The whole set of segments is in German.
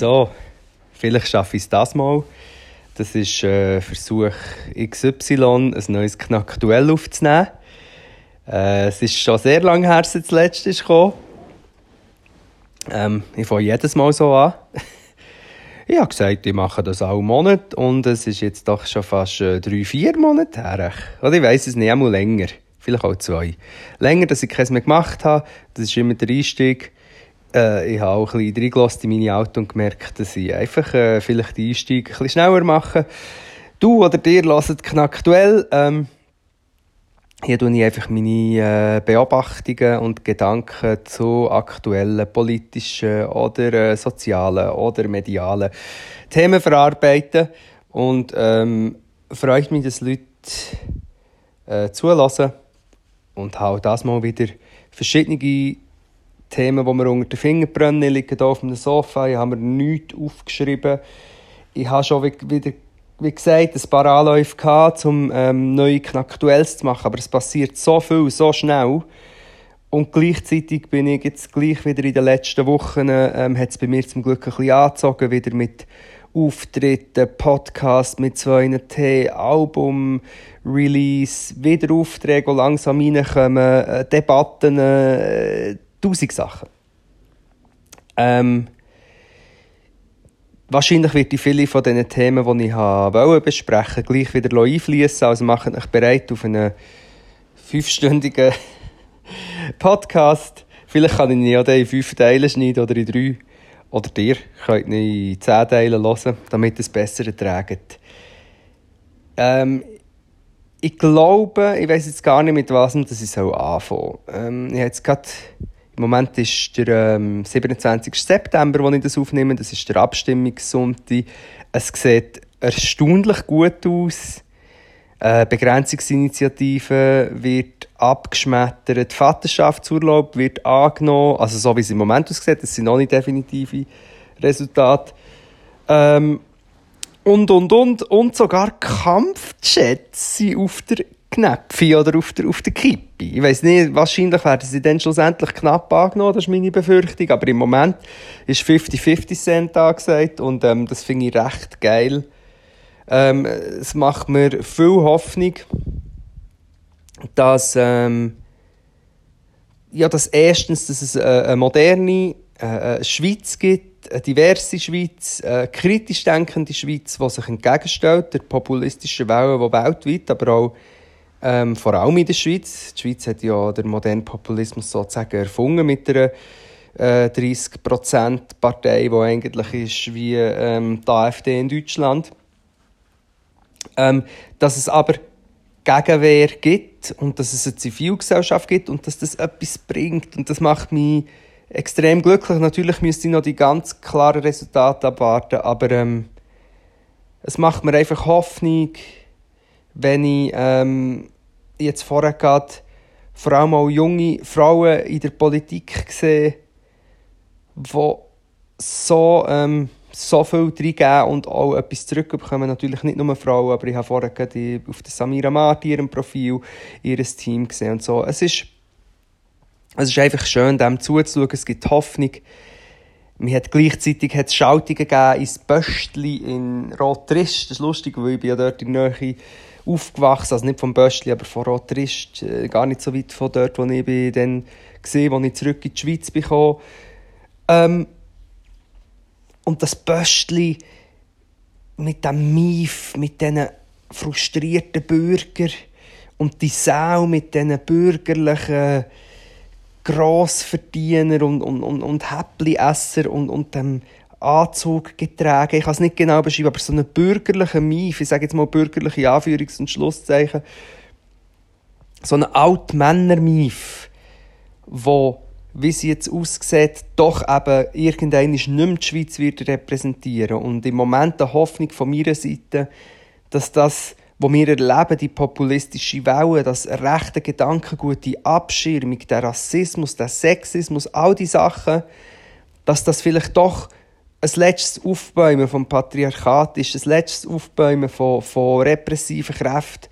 So, vielleicht schaffe ich es das mal. Das ist äh, Versuch XY, ein neues Knack-Duell aufzunehmen. Äh, es ist schon sehr lange her, seit das letzte ist. Ähm, ich fange jedes Mal so an. ich habe gesagt, ich mache das auch Monat und es ist jetzt doch schon fast äh, drei, vier Monate her. Oder ich weiss es nicht, einmal länger. Vielleicht auch zwei. Länger, dass ich keins mehr gemacht habe. Das ist immer der Einstieg äh, ich habe auch ein bisschen in meine Auto und gemerkt, dass ich einfach äh, vielleicht den Einstieg ein bisschen schneller mache. Du oder dir hört Knackduell. Ähm, hier tue ich einfach meine äh, Beobachtungen und Gedanken zu aktuellen politischen oder äh, sozialen oder medialen Themen verarbeiten. Und ähm, freut mich, dass Leute äh, zulassen und habe das mal wieder verschiedene Themen, die mir unter den Fingern brennen, liegen hier auf dem Sofa. Ich habe mir nichts aufgeschrieben. Ich habe schon wieder, wie gesagt, ein paar Anläufe gehabt, um ähm, neue Aktuelles zu machen. Aber es passiert so viel, so schnell. Und gleichzeitig bin ich jetzt gleich wieder in den letzten Wochen, ähm, hat es bei mir zum Glück ein bisschen angezogen, wieder mit Auftritten, Podcast mit zwei T, Album, Release, wieder Aufträge, die langsam reinkommen, äh, Debatten, äh, tausend Sachen. Ähm, wahrscheinlich wird ich viele von diesen Themen, die ich wollte besprechen, gleich wieder einfließen. Also macht euch bereit auf einen fünfstündigen Podcast. Vielleicht kann ich ihn ja in fünf Teile schneiden oder in drei. Oder dir könnt ihn in zehn Teile hören, damit es besser erträgt. Ähm, ich glaube, ich weiß jetzt gar nicht, mit was ich anfangen soll. Ähm, ich habe jetzt gerade im Moment ist der ähm, 27. September, wo ich das aufnehme. Das ist der Abstimmungssonntag. Es sieht erstaunlich gut aus. Äh, Begrenzungsinitiative wird abgeschmettert. Vaterschaftsurlaub wird angenommen. Also so wie es im Moment aussieht. Das sind noch nicht definitive Resultate. Ähm, und, und, und. Und sogar Kampfjets sind auf der Knäpfe oder auf der, auf der Kippe. Ich weiß nicht, wahrscheinlich werden sie dann schlussendlich knapp angenommen, das ist meine Befürchtung. Aber im Moment ist 50-50 Cent angesagt und ähm, das finde ich recht geil. Ähm, es macht mir viel Hoffnung, dass, ähm, ja, dass erstens, dass es äh, eine moderne äh, Schweiz gibt, eine diverse Schweiz, eine kritisch denkende Schweiz, die sich entgegenstellt, der populistischen Welle, die weltweit, aber auch ähm, vor allem in der Schweiz. Die Schweiz hat ja den modernen Populismus sozusagen erfunden mit der äh, 30%-Partei, die eigentlich ist wie ähm, die AfD in Deutschland. Ähm, dass es aber Gegenwehr gibt und dass es eine Zivilgesellschaft gibt und dass das etwas bringt. Und das macht mich extrem glücklich. Natürlich müsste ich noch die ganz klaren Resultate abwarten, aber ähm, es macht mir einfach Hoffnung, wenn ich ähm, jetzt vorher gerade vor allem auch junge Frauen in der Politik sehe, die so, ähm, so viel reingeben und auch etwas zurückbekommen. Natürlich nicht nur Frauen, aber ich habe vorher gerade auf der Samira Marti, ihrem Profil, ihr Team gesehen und so. Es ist, es ist einfach schön, dem zuzuschauen. Es gibt Hoffnung. Man hat gleichzeitig hat es Schaltungen gegeben ins Böstli in Rotrist. Das ist lustig, weil ich bin ja dort in der Nähe aufgewachsen, also nicht vom Böschli, aber von Rotrist, äh, gar nicht so weit von dort, wo ich dann gesehen, als ich zurück in die Schweiz bin. Ähm, und das Böschli mit dem Mief, mit diesen frustrierten Bürgern und die Sau mit diesen bürgerlichen Grossverdiener und, und, und, und Häppli-Esser und, und dem Anzug getragen. Ich kann es nicht genau beschreiben, aber so eine bürgerliche Mief, ich sage jetzt mal bürgerliche Anführungs- und Schlusszeichen, so eine Altmänner-Mief, wo, wie sie jetzt aussieht, doch eben irgendwann nicht mehr die Schweiz wird repräsentieren. Und im Moment die Hoffnung von meiner Seite, dass das, wo wir erleben, die populistische Welle, das rechte Gedankengut, die Abschirmung, der Rassismus, der Sexismus, all die Sachen, dass das vielleicht doch ein letztes Aufbäumen vom Patriarchat ist, ein letztes Aufbäumen von, von repressiven Kräften,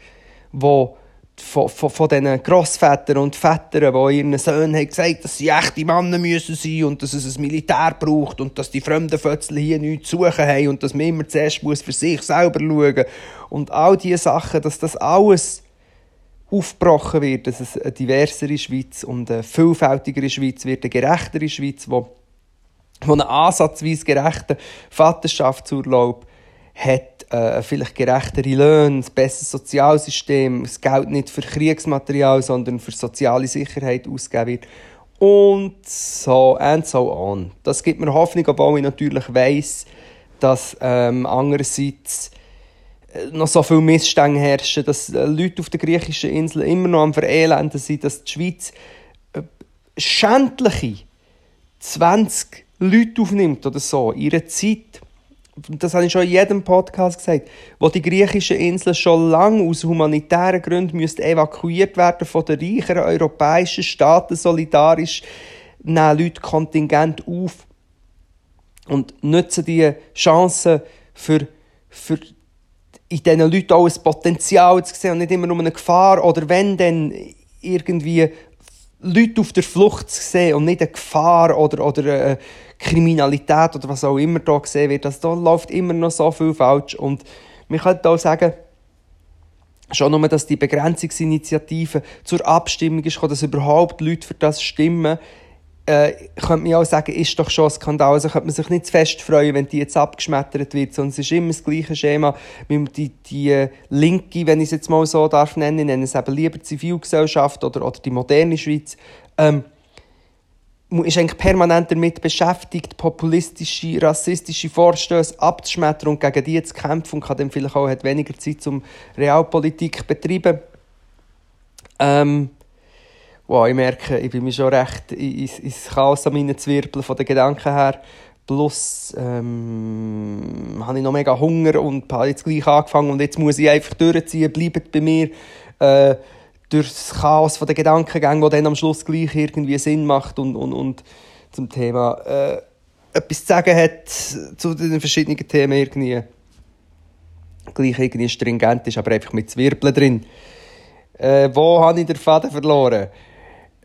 wo von, von, von diesen Grossvätern und Vätern, die ihren Söhnen haben gesagt dass sie echte Männer müssen sein und dass es ein Militär braucht und dass die fremden Fötzchen hier nichts zu suchen haben und dass man immer zuerst muss für sich selber schauen. Und all diese Sachen, dass das alles aufgebrochen wird, dass es eine diversere Schweiz und eine vielfältigere Schweiz wird, eine gerechtere Schweiz, wo, wo einen ansatzweise gerechten Vaterschaftsurlaub hat, äh, vielleicht gerechtere Löhne, ein besseres Sozialsystem, das Geld nicht für Kriegsmaterial, sondern für soziale Sicherheit ausgegeben wird. Und so and so on. Das gibt mir Hoffnung, obwohl ich natürlich weiss, dass ähm, andererseits noch so viele Missstände herrschen, dass äh, Leute auf der griechischen Insel immer noch am Verelenden sind, dass die Schweiz äh, schändliche 20 Leute aufnimmt oder so, ihre Zeit, das habe ich schon in jedem Podcast gesagt, wo die griechischen Inseln schon lange aus humanitären Gründen müssten evakuiert werden von den reicheren europäischen Staaten solidarisch, nehmen Leute Kontingent auf und nutzen die Chancen für, für in diesen Leuten auch ein Potenzial zu sehen und nicht immer nur eine Gefahr. Oder wenn dann irgendwie Leute auf der Flucht zu sehen und nicht eine Gefahr oder, oder eine Kriminalität oder was auch immer da gesehen wird. Also da läuft immer noch so viel falsch. Und man könnte auch sagen, schon nur, dass die Begrenzungsinitiative zur Abstimmung ist, dass überhaupt Leute für das stimmen, äh, könnte man auch sagen, ist doch schon ein Skandal. Also könnte man sich nicht zu fest freuen, wenn die jetzt abgeschmettert wird, sondern es ist immer das gleiche Schema. Die, die äh, Linke, wenn ich es jetzt mal so darf nennen, nennen es eben lieber Zivilgesellschaft oder, oder die moderne Schweiz, ähm, ist eigentlich permanent damit beschäftigt, populistische, rassistische Vorstöße abzuschmettern und gegen die zu kämpfen und kann dann vielleicht auch hat weniger Zeit zum Realpolitik betreiben. Ähm, wow, ich merke, ich bin mir schon recht ins, ins Chaos an meinen Zwirbeln von den Gedanken her. Plus ähm, habe ich noch mega Hunger und habe jetzt gleich angefangen und jetzt muss ich einfach durchziehen, bleibt bei mir. Äh, durch das Chaos von den Gedankengängen, die dann am Schluss gleich irgendwie Sinn macht und, und, und zum Thema äh, etwas zu sagen hat zu den verschiedenen Themen irgendwie gleich irgendwie stringent ist, aber einfach mit Zwirbeln drin. Äh, wo habe ich den Faden verloren?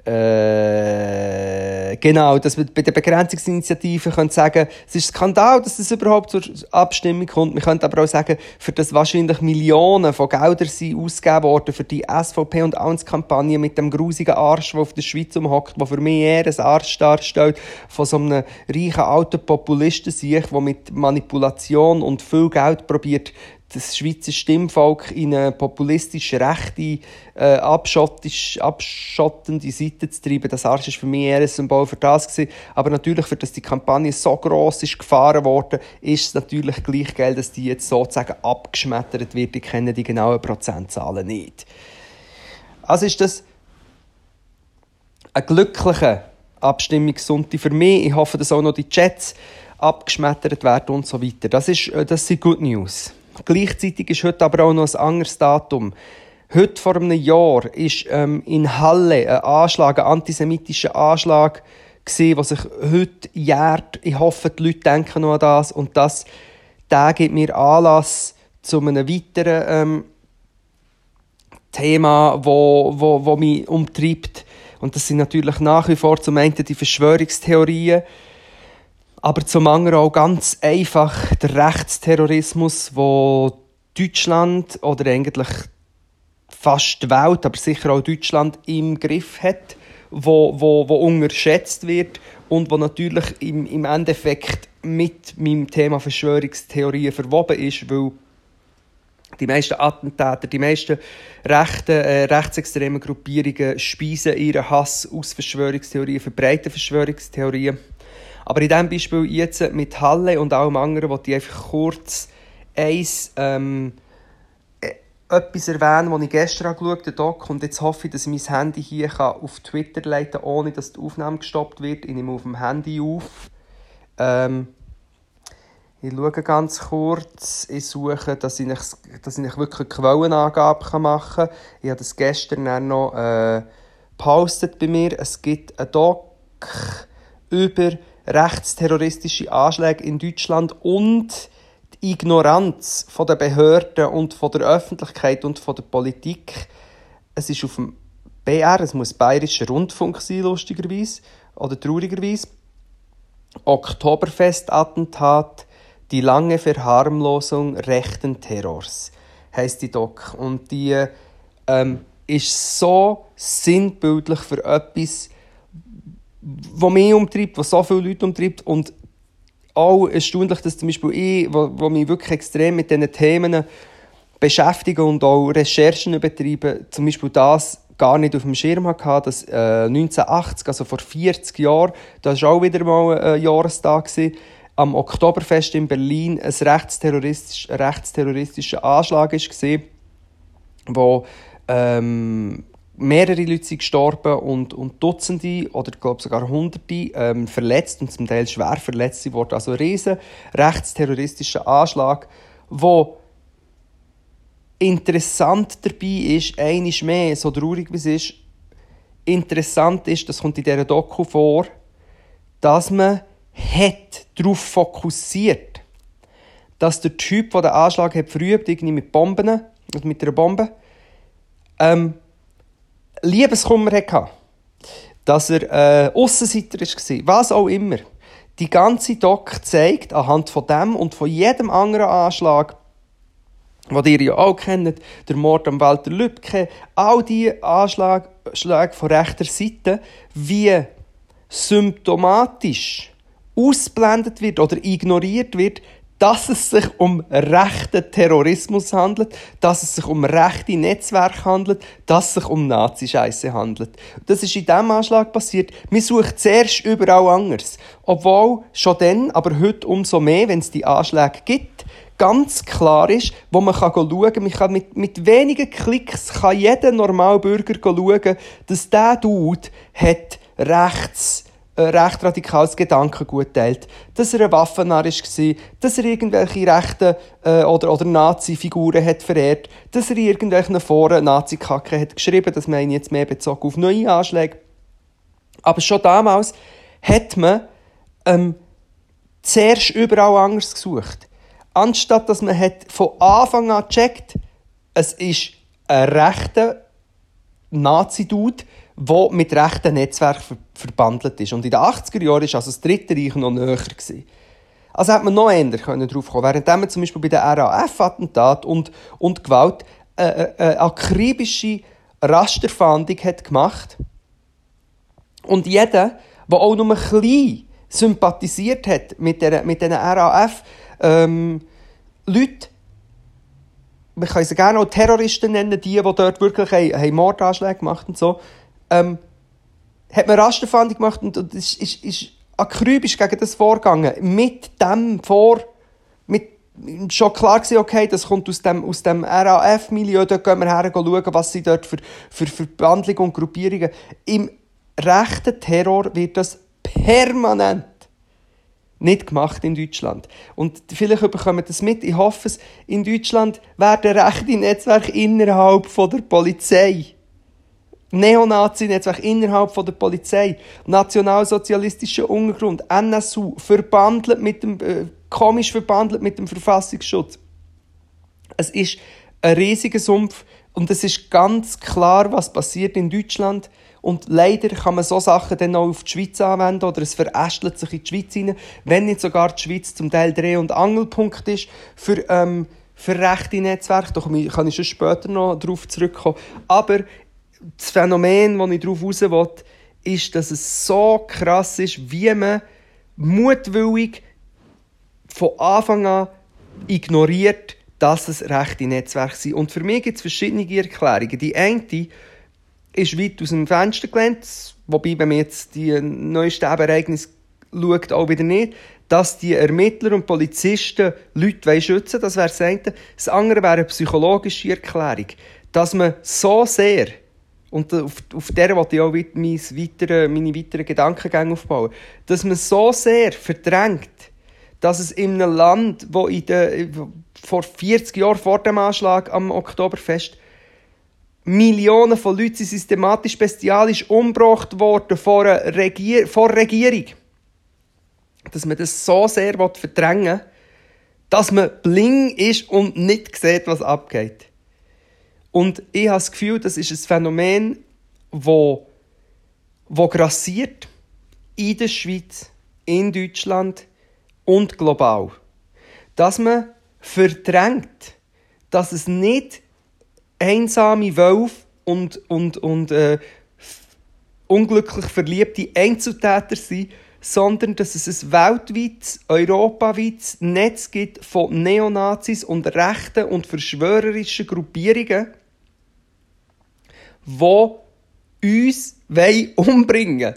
Äh, genau, dass wir bei der Begrenzungsinitiative können sagen es ist Skandal, dass das überhaupt zur Abstimmung kommt. Wir können aber auch sagen, für das wahrscheinlich Millionen von Geldern sind ausgegeben worden für die SVP- und AUNS-Kampagne mit dem grusigen Arsch, der auf der Schweiz umhockt, der für mich eher ein Arsch darstellt, von so einem reichen alten Populisten sich, der mit Manipulation und viel Geld probiert, das Schweizer Stimmvolk in eine populistisch rechte, äh, abschottende Seite zu treiben. Das Arsch ist für mich eher ein Symbol für das gewesen. Aber natürlich, für das die Kampagne so gross ist gefahren worden, ist es natürlich gleich geil, dass die jetzt sozusagen abgeschmettert wird. Ich kenne die genauen Prozentzahlen nicht. Also ist das ein glücklicher Abstimmungssonntag für mich. Ich hoffe, dass auch noch die Chats abgeschmettert werden und so weiter. Das, ist, äh, das sind Good News. Gleichzeitig ist heute aber auch noch ein anderes Datum. Heute vor einem Jahr ist ähm, in Halle ein Anschlag, ein antisemitischer Anschlag gesehen, was sich heute jährt. Ich hoffe, die Leute denken noch an das und das, der gibt mir Anlass zu einem weiteren ähm, Thema, wo, wo, wo mich umtreibt. Und das sind natürlich nach wie vor zum einen die Verschwörungstheorien, aber zum anderen auch ganz einfach der Rechtsterrorismus, wo Deutschland oder eigentlich fast die Welt, aber sicher auch Deutschland im Griff hat, wo, wo, wo unterschätzt wird und wo natürlich im, im Endeffekt mit meinem Thema Verschwörungstheorien verwoben ist, weil die meisten Attentäter, die meisten rechten, äh, rechtsextremen Gruppierungen speisen ihren Hass aus Verschwörungstheorien, verbreiten Verschwörungstheorien. Aber in diesem Beispiel jetzt mit Halle und allem anderen, wo ich einfach kurz eins, ähm, äh, etwas erwähnen, das ich gestern angeschaut habe, Doc, und jetzt hoffe ich, dass ich mein Handy hier auf Twitter leiten kann, ohne dass die Aufnahme gestoppt wird. Ich nehme auf dem Handy auf. Ähm, ich schaue ganz kurz, ich suche, dass ich, dass ich wirklich eine Quellenangabe machen kann. Ich habe das gestern noch äh, gepostet bei mir. Es gibt einen Doc über rechtsterroristische Anschläge in Deutschland und die Ignoranz von der Behörden und von der Öffentlichkeit und von der Politik es ist auf dem BR, es muss Bayerischer Rundfunk sein, lustigerweise, oder traurigerweise, Oktoberfest-Attentat, die lange Verharmlosung rechten Terrors, heißt die Doc. Und die ähm, ist so sinnbildlich für etwas, was mich umtreibt, was so viele Leute umtreibt und auch erstaunlich, dass zum Beispiel ich, wo, wo mich wirklich extrem mit diesen Themen beschäftige und auch Recherchen betreibe, zum Beispiel das gar nicht auf dem Schirm hatte, dass äh, 1980, also vor 40 Jahren, das war auch wieder mal ein Jahrestag, gewesen, am Oktoberfest in Berlin ein rechtsterroristisch, rechtsterroristischer Anschlag war, wo ähm, mehrere Leute sind gestorben und, und Dutzende oder glaube sogar Hunderte ähm, verletzt und zum Teil schwer verletzt wurden. Also ein riesen rechtsterroristischer Anschlag, wo interessant dabei ist, einiges mehr, so traurig wie es ist, interessant ist, das kommt in dieser Doku vor, dass man hat darauf fokussiert, dass der Typ, der den Anschlag hat verübt, irgendwie mit Bomben, mit einer Bombe, ähm, Liebeskummer hatte. Dass er äh, Aussenseiter war, was auch immer. Die ganze Doc zeigt anhand von dem und von jedem anderen Anschlag, den ihr ja auch kennt, der Mord am Walter Lübcke, all diese Anschläge von rechter Seite, wie symptomatisch ausblendet wird oder ignoriert wird, dass es sich um rechten Terrorismus handelt, dass es sich um rechte Netzwerke handelt, dass es sich um Nazi-Scheiße handelt. Das ist in diesem Anschlag passiert. Man sucht zuerst überall anders. Obwohl schon dann, aber heute umso mehr, wenn es die Anschläge gibt, ganz klar ist, wo man kann schauen kann, man kann mit, mit wenigen Klicks kann jeder Normalbürger schauen, dass dieser Dude hat rechts recht radikales Gedankengut teilt, dass er ein Waffennarr war, dass er irgendwelche rechten äh, oder, oder Nazi-Figuren hat verehrt, dass er in irgendwelchen Foren Nazi-Kacke hat geschrieben, das meine ich jetzt mehr bezogen auf neue Anschläge. Aber schon damals hat man ähm, zuerst überall anders gesucht. Anstatt dass man hat von Anfang an gecheckt, es ist ein rechter Nazi-Dude, der mit rechten Netzwerken verbandelt ist. Und in den 80er Jahren war also das Dritte Reich noch näher. Gewesen. Also hat man noch eher drauf kommen Während man zum Beispiel bei den RAF-Attentat und, und Gewalt eine, eine akribische Rasterfahndung hat gemacht und jeder, der auch nur ein bisschen sympathisiert hat mit, der, mit diesen RAF, ähm, Leute, man kann sie gerne auch Terroristen nennen, die, die dort wirklich haben Mordanschläge gemacht und so, ähm, hat man Rasterfahndung gemacht und, und ist, ist, ist akribisch gegen das vorgegangen. Mit dem vor, mit, schon klar gewesen, okay, das kommt aus dem, aus dem RAF-Milieu, dort gehen wir her schauen, was sie dort für, für, für und Gruppierungen. Im rechten Terror wird das permanent nicht gemacht in Deutschland. Und vielleicht bekommen das mit. Ich hoffe es. In Deutschland werden rechte Netzwerke innerhalb von der Polizei Neonazi-Netzwerk innerhalb von der Polizei, nationalsozialistischer Untergrund, NSU, verbandelt mit dem, äh, komisch verbandelt mit dem Verfassungsschutz. Es ist ein riesiger Sumpf und es ist ganz klar, was passiert in Deutschland. Und leider kann man so Sachen dann auch auf die Schweiz anwenden oder es verästelt sich in die Schweiz hinein, wenn nicht sogar die Schweiz zum Teil Dreh- und Angelpunkt ist für, ähm, für rechte Netzwerke. Da kann ich schon später noch darauf zurückkommen. Aber das Phänomen, das ich darauf raus will, ist, dass es so krass ist, wie man mutwillig von Anfang an ignoriert, dass es rechte Netzwerke sind. Und für mich gibt es verschiedene Erklärungen. Die eine ist weit aus dem Fenster gelehnt, wobei, wenn man jetzt die neuesten Ereignisse schaut, auch wieder nicht, dass die Ermittler und Polizisten Leute schützen wollen, das wäre das eine. Das andere wäre eine psychologische Erklärung. Dass man so sehr und auf, auf der wollte ich auch meine weiteren, meine weiteren Gedankengänge aufbauen, dass man so sehr verdrängt, dass es in einem Land, wo in der, vor 40 Jahren vor dem Anschlag am Oktoberfest Millionen von Leuten systematisch bestialisch umgebracht worden vor der, Regier Regierung. Dass man das so sehr verdrängen will, dass man bling ist und nicht sieht, was abgeht. Und ich habe das Gefühl, das ist ein Phänomen, wo, wo grassiert in der Schweiz, in Deutschland und global. Dass man verdrängt, dass es nicht einsame Wölfe und, und, und äh, unglücklich verliebte Einzeltäter sind, sondern dass es ein weltweites, europaweites Netz gibt von Neonazis und rechten und verschwörerischen Gruppierungen, die uns umbringen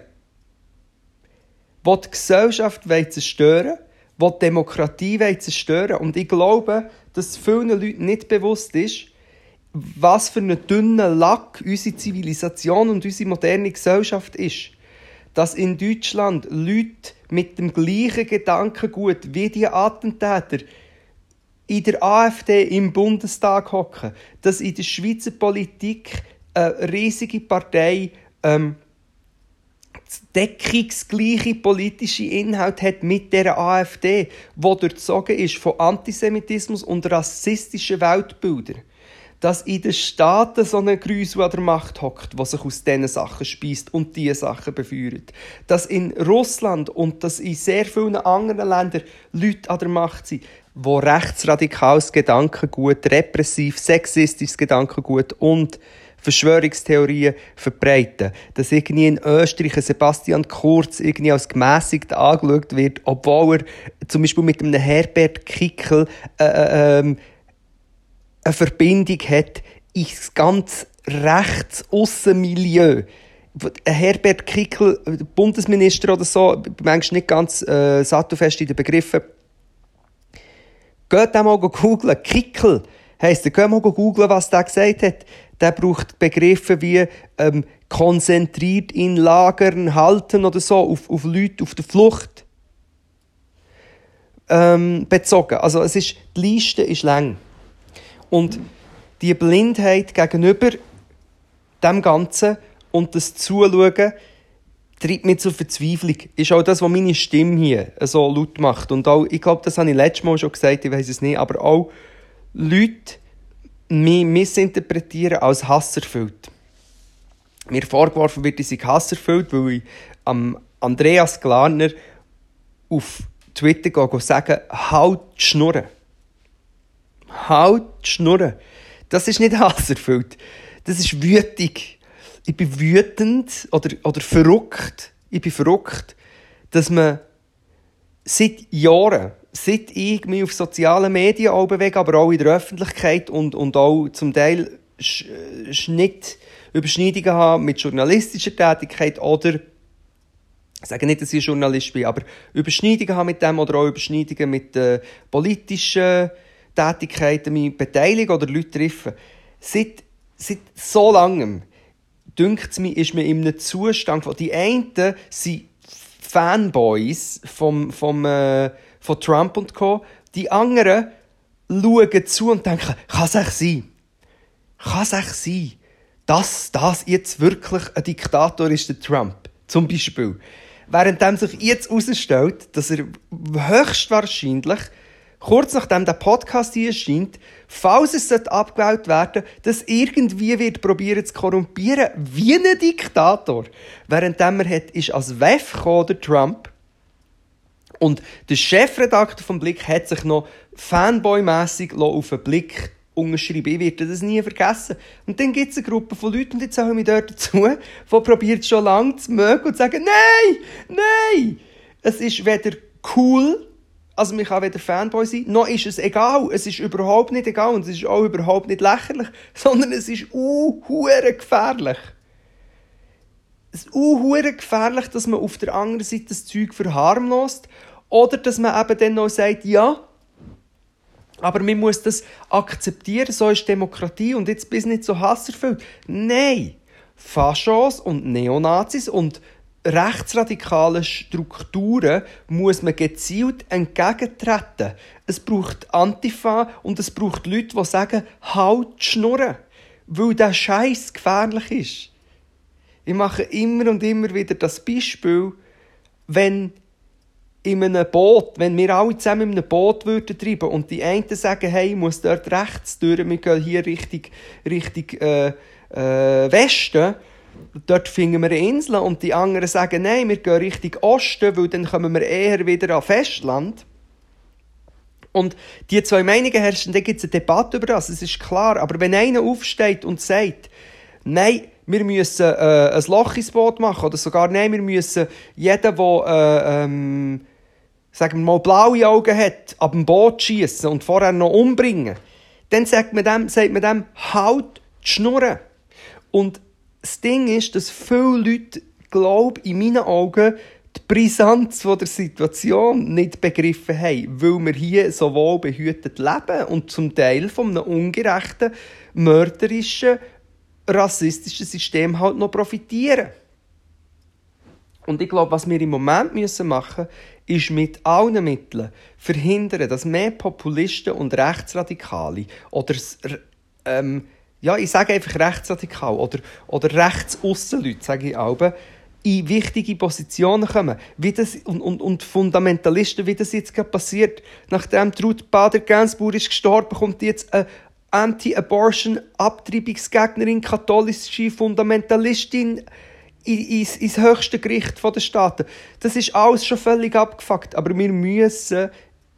wollen, die die Gesellschaft zerstören wollen, die Demokratie zerstören. Und ich glaube, dass vielen Leuten nicht bewusst ist, was für einen dünnen Lack unsere Zivilisation und unsere moderne Gesellschaft ist. Dass in Deutschland Leute mit dem gleichen Gedankengut wie die Attentäter in der AfD im Bundestag hocken, dass in der Schweizer Politik eine riesige Partei ähm, deckungsgleiche politische Inhalt hat mit der AfD, wo durchzogen ist von Antisemitismus und rassistischen Weltbildern. Dass in den Staaten so ein Grüß an der Macht hockt, was sich aus diesen Sachen speist und diese Sachen befeuert. Dass in Russland und dass in sehr vielen anderen Ländern Leute an der Macht sind, wo rechtsradikales Gedankengut, repressiv, sexistisches Gedankengut und Verschwörungstheorien verbreiten. Dass irgendwie in Österreich Sebastian Kurz irgendwie als gemäßigt angeschaut wird, obwohl er zum Beispiel mit einem Herbert Kickel äh, äh, ähm, eine Verbindung hat ins ganz rechts Milieu. Herbert Kickel, Bundesminister oder so, manchmal nicht ganz äh, sattelfest in den Begriffen. Geht mal googeln. Kickel heisst, geht mal googeln, was der gesagt hat der braucht Begriffe wie ähm, konzentriert in Lagern halten oder so, auf, auf Leute auf der Flucht ähm, bezogen. Also es ist, die Liste ist lang. Und die Blindheit gegenüber dem Ganzen und das Zuschauen treibt mich zur Verzweiflung. Ist auch das, was meine Stimme hier so laut macht. Und auch, ich glaube, das habe ich letztes Mal schon gesagt, ich weiß es nicht, aber auch Leute, mich missinterpretieren als hasserfüllt. Mir vorgeworfen wird, ich sei hasserfüllt, weil ich am Andreas Glarner auf Twitter gehe sagen, halt die Schnurren. Halt die Schnurren. Das ist nicht hasserfüllt. Das ist wütig. Ich bin wütend oder, oder verrückt. Ich bin verrückt, dass man seit Jahren seit ich mich auf sozialen Medien auch bewege, aber auch in der Öffentlichkeit und, und auch zum Teil Schnitt, Überschneidungen habe mit journalistischer Tätigkeit oder ich sage nicht, dass ich Journalist bin, aber Überschneidungen habe mit dem oder auch Überschneidungen mit äh, politischen Tätigkeiten, mich beteiligen oder Leute treffen. Seit, seit so langem, dünkt es mir, ist man in einem Zustand, wo die einen sind Fanboys vom, vom äh, von Trump und Co. Die anderen schauen zu und denken, kann es echt sein? Kann es echt sein, dass das jetzt wirklich ein Diktator ist, der Trump? Zum Beispiel. Während sich jetzt herausstellt, dass er höchstwahrscheinlich kurz nachdem der Podcast hier erscheint, falls es abgewählt werden dass irgendwie wird probieren zu korrumpieren, wie ein Diktator. Während er hat, ist als WEF gekommen, der Trump, und der Chefredakteur vom Blick hat sich noch fanboy-mässig auf den Blick unterschrieben. Ich werde das nie vergessen. Und dann gibt es eine Gruppe von Leuten, und jetzt zählen wir dort dazu, die probiert schon lange zu mögen und sagen, nein, nein, es ist weder cool, also man kann weder Fanboy sein, noch ist es egal. Es ist überhaupt nicht egal und es ist auch überhaupt nicht lächerlich, sondern es ist uh, gefährlich. Es ist uh, gefährlich, dass man auf der anderen Seite das Zeug verharmlost oder dass man eben dann noch sagt, ja, aber man muss das akzeptieren, so ist Demokratie und jetzt bist du nicht so hasserfüllt. Nein, Faschos und Neonazis und rechtsradikalen Strukturen muss man gezielt entgegentreten. Es braucht Antifa und es braucht Leute, die sagen, halt Schnurren, weil der Scheiß gefährlich ist. Ich mache immer und immer wieder das Beispiel, wenn in einem Boot, wenn wir alle zusammen in einem Boot würden treiben und die einen sagen, hey, ich muss dort rechts durch, wir gehen hier Richtung, Richtung äh, äh, Westen, dort finden wir eine Insel und die anderen sagen, nein, wir gehen Richtung Osten, weil dann kommen wir eher wieder an Festland. Und die zwei Meinungen herrschen, dann gibt es eine Debatte über das, das ist klar. Aber wenn einer aufsteht und sagt, nein, wir müssen äh, ein Loch ins Boot machen, oder sogar, nein, wir müssen jeden, der äh, ähm, sagen wir mal, blaue Augen hat, ab dem Boot schießen und vorher noch umbringen, dann sagt man dem, sagt man dem halt die Schnurren. Und das Ding ist, dass viele Leute, glaube in meinen Augen, die Brisanz der Situation nicht begriffen haben, weil wir hier so wohl behütet leben und zum Teil von einem ungerechten, mörderischen, rassistischen System halt noch profitieren. Und ich glaube, was wir im Moment müssen machen ist mit allen Mitteln verhindern, dass mehr Populisten und Rechtsradikale oder ähm, ja, ich sage einfach rechtsradikal oder, oder Rechtsaußenleute, sage ich auch, in wichtige Positionen kommen. Wie das, und, und, und Fundamentalisten, wie das jetzt gerade passiert. Nachdem Ruth Bader-Gainsbourg ist gestorben, kommt jetzt eine Anti-Abortion-Abtreibungsgegnerin, katholische Fundamentalistin ins, ins höchste Gericht der Staaten. Das ist alles schon völlig abgefuckt. Aber wir müssen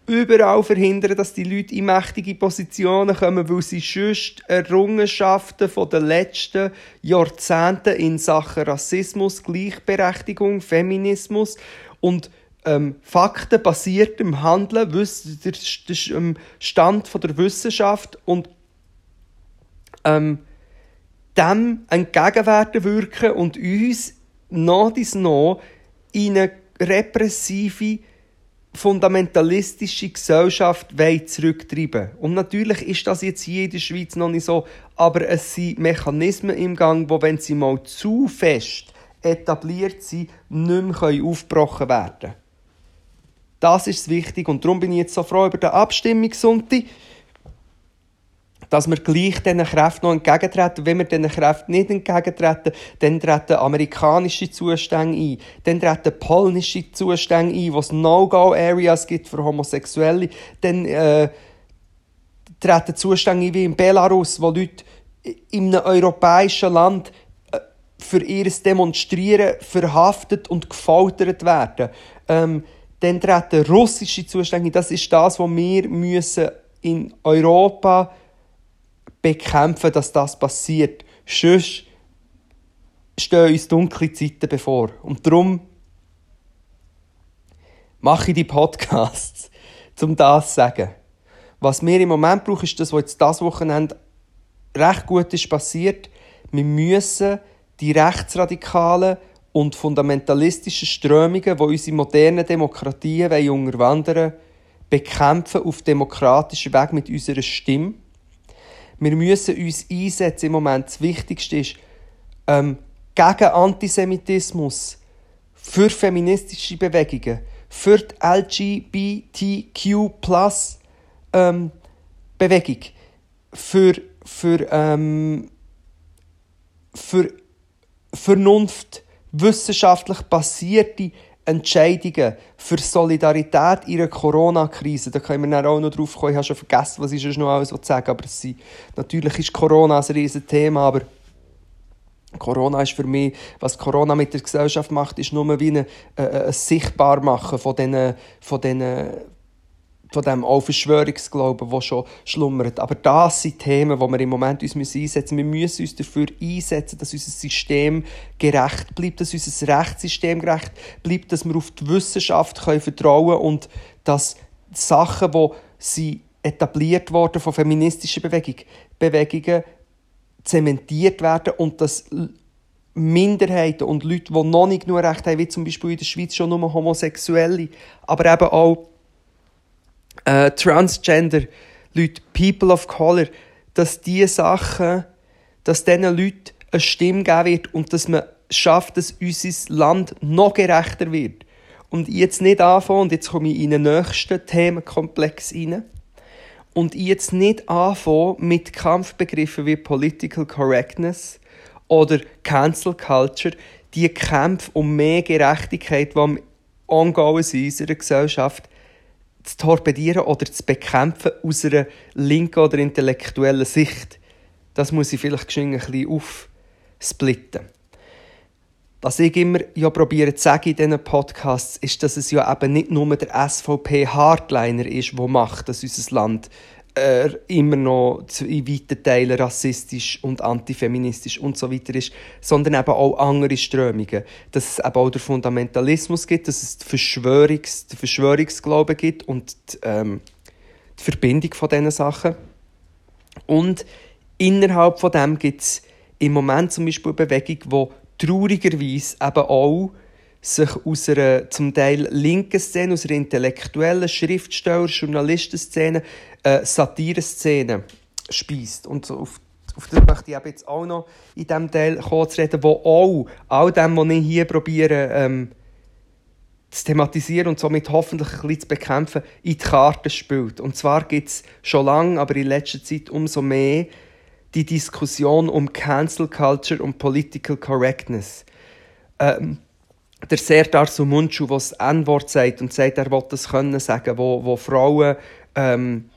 überall verhindern, dass die Leute in mächtige Positionen kommen, weil sie sonst Errungenschaften den letzten Jahrzehnten in Sachen Rassismus, Gleichberechtigung, Feminismus und ähm, faktenbasiertem Handeln, der, der ähm, Stand der Wissenschaft und ähm, dem entgegenwirken wirken und uns nach dies noch in eine repressive, fundamentalistische Gesellschaft zurücktreiben. Und natürlich ist das jetzt hier in der Schweiz noch nicht so, aber es sind Mechanismen im Gang, wo, wenn sie mal zu fest etabliert sind, nicht mehr aufgebrochen werden können. Das ist wichtig und darum bin ich jetzt so froh über den Abstimmungssonntag dass wir gleich diesen Kräften noch entgegentreten. Wenn wir diesen Kräften nicht entgegentreten, dann treten amerikanische Zustände ein, dann treten polnische Zustände ein, wo es No-Go-Areas gibt für Homosexuelle, dann äh, treten Zustände ein wie in Belarus, wo Leute in einem europäischen Land äh, für ihr Demonstrieren verhaftet und gefoltert werden. Ähm, dann treten russische Zustände. Das ist das, was wir müssen in Europa bekämpfen, dass das passiert. Sonst stehen uns dunkle Zeiten bevor. Und darum mache ich die Podcasts, um das zu sagen. Was wir im Moment brauchen, ist das, was jetzt das Wochenende recht gut ist passiert. Wir müssen die rechtsradikalen und fundamentalistischen Strömungen, die unsere modernen Demokratien unterwandern wollen, bekämpfen auf demokratischem Weg mit unserer Stimme. Wir müssen uns einsetzen im Moment. Das Wichtigste ist, ähm, gegen Antisemitismus, für feministische Bewegungen, für die LGBTQ ähm, für, für, ähm, für Vernunft, wissenschaftlich basierte Entscheidungen für Solidarität in einer Corona-Krise. Da können wir auch noch drauf kommen. Ich habe schon vergessen, was ich noch alles sagen Aber es natürlich ist Corona ein riesiges Thema, aber Corona ist für mich, was Corona mit der Gesellschaft macht, ist nur wie ein, äh, ein Sichtbarmachen von diesen, von diesen von dem Verschwörungsglauben, der schon schlummert. Aber das sind Themen, die wir im Moment uns einsetzen müssen. Wir müssen uns dafür einsetzen, dass unser System gerecht bleibt, dass unser Rechtssystem gerecht bleibt, dass wir auf die Wissenschaft können vertrauen und dass Sachen, die sie etabliert wurden von feministischen Bewegungen, Bewegungen zementiert werden und dass Minderheiten und Leute, die noch nicht nur Recht haben, wie zum Beispiel in der Schweiz schon nur Homosexuelle, aber eben auch äh, Transgender, Leute, People of Color, dass diese Sachen, dass diesen Leuten eine Stimme geben wird und dass man schafft, dass unser Land noch gerechter wird. Und jetzt nicht anfangen, und jetzt komme ich in den nächsten Themenkomplex rein, und jetzt nicht anfangen mit Kampfbegriffen wie Political Correctness oder Cancel Culture, die Kämpfe um mehr Gerechtigkeit, die ongoing sind in unserer Gesellschaft, zu torpedieren oder zu bekämpfen aus einer linken oder intellektuellen Sicht. Das muss ich vielleicht ein bisschen aufsplitten. Was ich immer ja probiere zu sagen in diesen Podcasts, ist, dass es ja eben nicht nur der SVP-Hardliner ist, der macht, dass unser Land äh, immer noch in weiten Teilen rassistisch und antifeministisch und so weiter ist, sondern eben auch andere Strömungen. Dass es eben auch den Fundamentalismus gibt, dass es den, Verschwörungs-, Verschwörungsglauben gibt und die, ähm, die Verbindung von diesen Sachen. Und innerhalb von dem gibt es im Moment zum Beispiel eine Bewegung, die traurigerweise eben auch sich aus einer zum Teil linken Szene, aus einer intellektuellen Schriftsteller-, Journalistenszene, äh, Satire-Szene speist. Und auf, auf das möchte ich jetzt auch noch in diesem Teil kurz reden, wo auch all dem, was ich hier probiere, ähm, zu thematisieren und somit hoffentlich ein bisschen zu bekämpfen, in die Karte spielt. Und zwar gibt es schon lange, aber in letzter Zeit umso mehr, die Diskussion um Cancel Culture und Political Correctness. Ähm, der Serdar Sumunchu, der das N-Wort sagt und sagt, er will das können sagen, wo, wo Frauen ähm,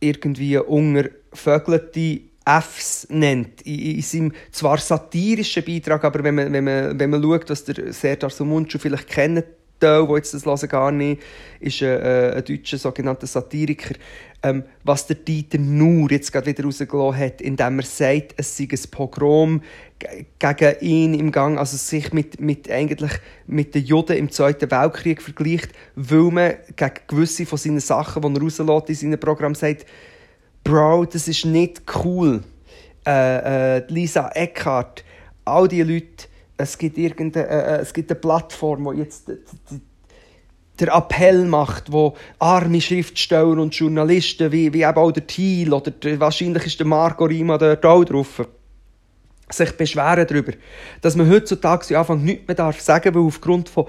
irgendwie ungervögelte Fs nennt, in, in seinem zwar satirischen Beitrag, aber wenn man, wenn man, wenn man schaut, was der Serdar Sumunchu vielleicht kennt, der jetzt das hören gar nicht, ist ein, äh, ein deutscher sogenannter Satiriker, ähm, was der Dieter Nur jetzt gerade wieder rausgelassen hat, indem er sagt, es sei ein Pogrom gegen ihn im Gang, also sich mit, mit, eigentlich mit den Juden im Zweiten Weltkrieg vergleicht, weil man gegen gewisse von seinen Sachen, die er rauslässt in seinem Programm, sagt, Bro, das ist nicht cool. Äh, äh, Lisa Eckhart, all diese Leute, es gibt, irgendeine, äh, äh, es gibt eine Plattform, die jetzt der Appell macht, wo arme Schriftsteller und Journalisten, wie, wie eben auch der Thiel oder der, wahrscheinlich ist der Marco Rima dort auch drauf, sich beschweren darüber, dass man heutzutage Anfang nichts mehr darf sagen, weil aufgrund von,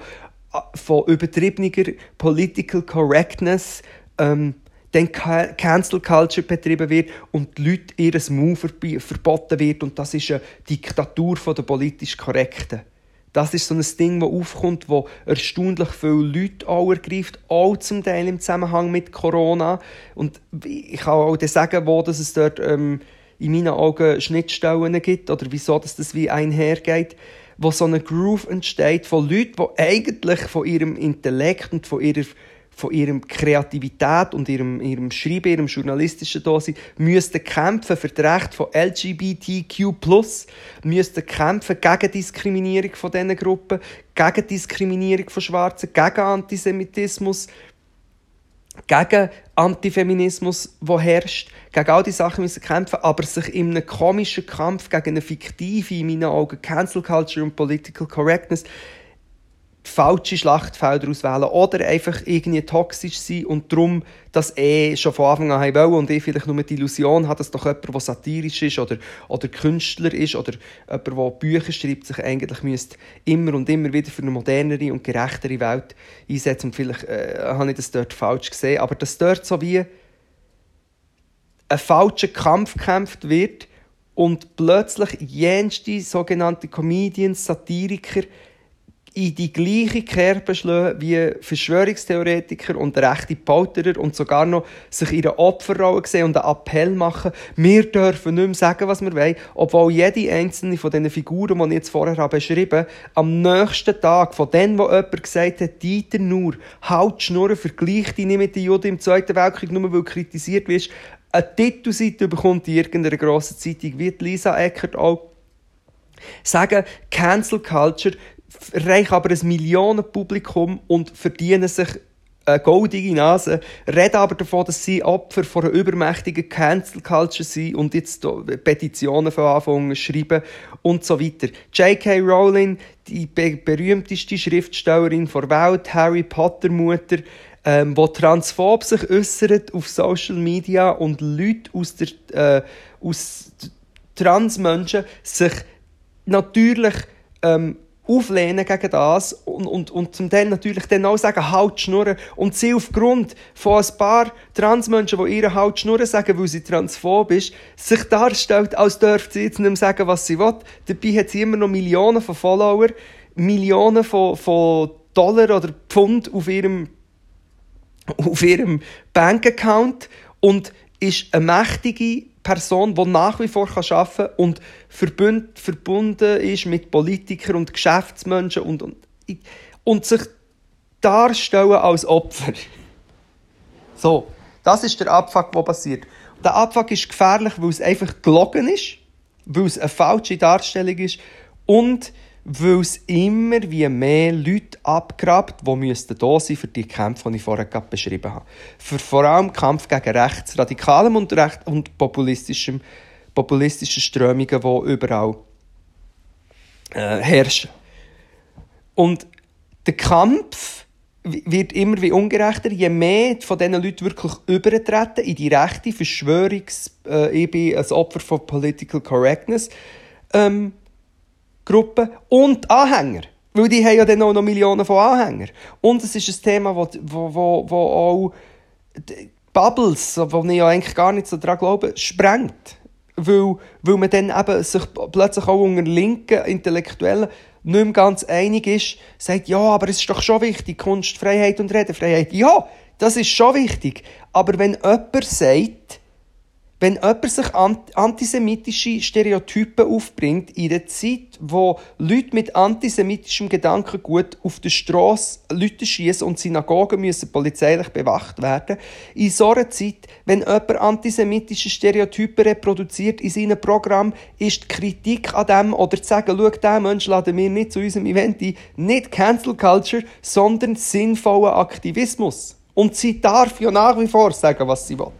von übertriebener Political Correctness ähm, dann Cancel Culture betrieben wird und die Leute ihr Move verboten wird und das ist eine Diktatur der politisch Korrekten. Das ist so ein Ding, das aufkommt, wo erstaunlich viele Leute auch ergreift, auch zum Teil im Zusammenhang mit Corona. Und ich kann auch sagen, wo dass es dort ähm, in meinen Augen Schnittstellen gibt oder wieso dass das wie einhergeht, wo so eine Groove entsteht von Leuten, die eigentlich von ihrem Intellekt und von ihrer von ihrem Kreativität und ihrem, ihrem Schreiben, ihrem journalistischen Dasein, müssten kämpfen für das Recht von LGBTQ+, müssten kämpfen gegen Diskriminierung von diesen Gruppen, gegen Diskriminierung von Schwarzen, gegen Antisemitismus, gegen Antifeminismus, der herrscht, gegen all diese Sachen müssen kämpfen, aber sich in einem komischen Kampf gegen eine fiktive, in meinen Augen, Cancel Culture und Political Correctness falsche Schlachtfelder auswählen oder einfach irgendwie toxisch sein und darum das eh schon von Anfang an wollen und ich vielleicht nur die Illusion habe, dass doch jemand, der satirisch ist oder, oder Künstler ist oder jemand, der Bücher schreibt, sich eigentlich müsste immer und immer wieder für eine modernere und gerechtere Welt einsetzen und vielleicht äh, habe ich das dort falsch gesehen, aber dass dort so wie ein falscher Kampf gekämpft wird und plötzlich jenste sogenannte Comedians, Satiriker in die gleiche Kerbe schlagen wie Verschwörungstheoretiker und rechte Polterer und sogar noch sich ihre Opferrolle sehen und einen Appell machen, wir dürfen nicht mehr sagen, was wir wollen, obwohl jede einzelne von diesen Figuren, die ich jetzt vorher habe beschrieben am nächsten Tag von denen, wo jemand gesagt hat, Dieter nur, halt die Schnurren, vergleich dich nicht mit den Juden im Zweiten Weltkrieg, nur weil du kritisiert wirst, eine Titelseite bekommt in irgendeiner grossen Zeitung, wie Lisa Eckert auch. Sagen, Cancel Culture erreichen aber ein Millionenpublikum und verdienen sich eine goldige Nase, reden aber davon, dass sie Opfer von einer übermächtigen Cancel Culture sind und jetzt Petitionen von Anfang schreiben und so weiter. J.K. Rowling, die be berühmteste Schriftstellerin der Welt, Harry Potter Mutter, ähm, wo transphob sich äußert auf Social Media und Leute aus der äh, aus Transmenschen sich natürlich ähm, auflehnen gegen das und, und, und zum Teil natürlich dann auch sagen, halt schnurren. Und sie aufgrund von ein paar Transmenschen, die ihre halt schnurren sagen, weil sie transphob ist, sich darstellt, als dürfte sie jetzt nicht mehr sagen, was sie will. Dabei hat sie immer noch Millionen von Follower, Millionen von, von Dollar oder Pfund auf ihrem, auf ihrem Bankaccount und ist eine mächtige Person, die nach wie vor arbeiten kann und verbunden ist mit Politikern und Geschäftsmenschen und, und, und sich darstellen als Opfer. So, das ist der Abfuck, der passiert. Der Abfuck ist gefährlich, weil es einfach gelogen ist, weil es eine falsche Darstellung ist und weil es immer wie mehr Leute abgrabt, die müssten da sein für die Kämpfe, die ich vorher gerade beschrieben habe. Für vor allem Kampf gegen rechtsradikalem und, recht und populistischem, populistischen Strömungen, die überall äh, herrschen. Und der Kampf wird immer wie ungerechter, je mehr von diesen Leuten wirklich übertreten in die rechte Verschwörungs-, äh, ich bin ein Opfer von Political Correctness, ähm, Gruppe und Anhänger. Weil die haben ja dann auch noch Millionen von Anhängern. Und es ist ein Thema, wo, wo, wo, auch Bubbles, wo ich ja eigentlich gar nicht so daran glaube, sprengt. Weil, weil man dann eben sich plötzlich auch unter linken Intellektuellen nicht mehr ganz einig ist, sagt, ja, aber es ist doch schon wichtig, Kunstfreiheit und Redefreiheit. Ja, das ist schon wichtig. Aber wenn jemand sagt, wenn jemand sich antisemitische Stereotypen aufbringt, in einer Zeit, wo Leute mit antisemitischem Gedankengut auf der Straße Leute schießen und Synagogen müssen polizeilich bewacht werden, in so einer Zeit, wenn jemand antisemitische Stereotypen reproduziert in seinem Programm, ist die Kritik an dem oder zu sagen, schau, diesen Mensch laden wir nicht zu unserem Event ein, nicht Cancel Culture, sondern sinnvoller Aktivismus. Und sie darf ja nach wie vor sagen, was sie will.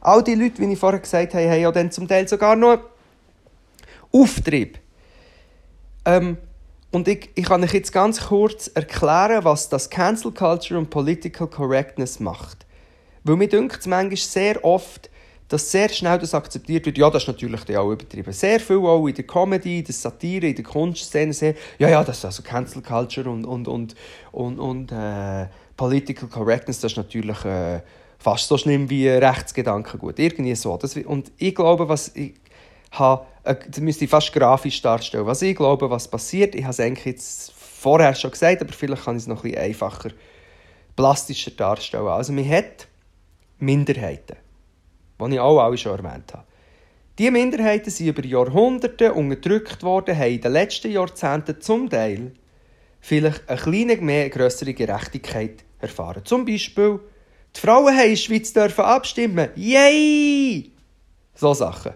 All die Leute, wie ich vorher gesagt habe, haben ja dann zum Teil sogar noch Auftrieb. Ähm, und ich, ich kann euch jetzt ganz kurz erklären, was das Cancel Culture und Political Correctness macht. Weil mir dünkt es manchmal sehr oft, dass sehr schnell das akzeptiert wird. Ja, das ist natürlich auch übertrieben. Sehr viel auch in der Comedy, in der Satire, in der Kunstszene. Sehr, ja, ja, das ist also Cancel Culture und, und, und, und, und äh, Political Correctness, das ist natürlich... Äh, fast so schlimm wie Rechtsgedanken gut. Irgendwie so. Das, und ich glaube, was ich habe, äh, das müsste ich fast grafisch darstellen. Was ich glaube, was passiert, ich habe es eigentlich jetzt vorher schon gesagt, aber vielleicht kann ich es noch ein einfacher, plastischer darstellen. Also man hat Minderheiten, die ich auch alle schon erwähnt habe. Diese Minderheiten sind über Jahrhunderte unterdrückt worden, haben in den letzten Jahrzehnten zum Teil vielleicht eine kleine mehr größere Gerechtigkeit erfahren. Zum Beispiel die Frauen haben in der Schweiz dürfen abstimmen. Yay! So Sachen.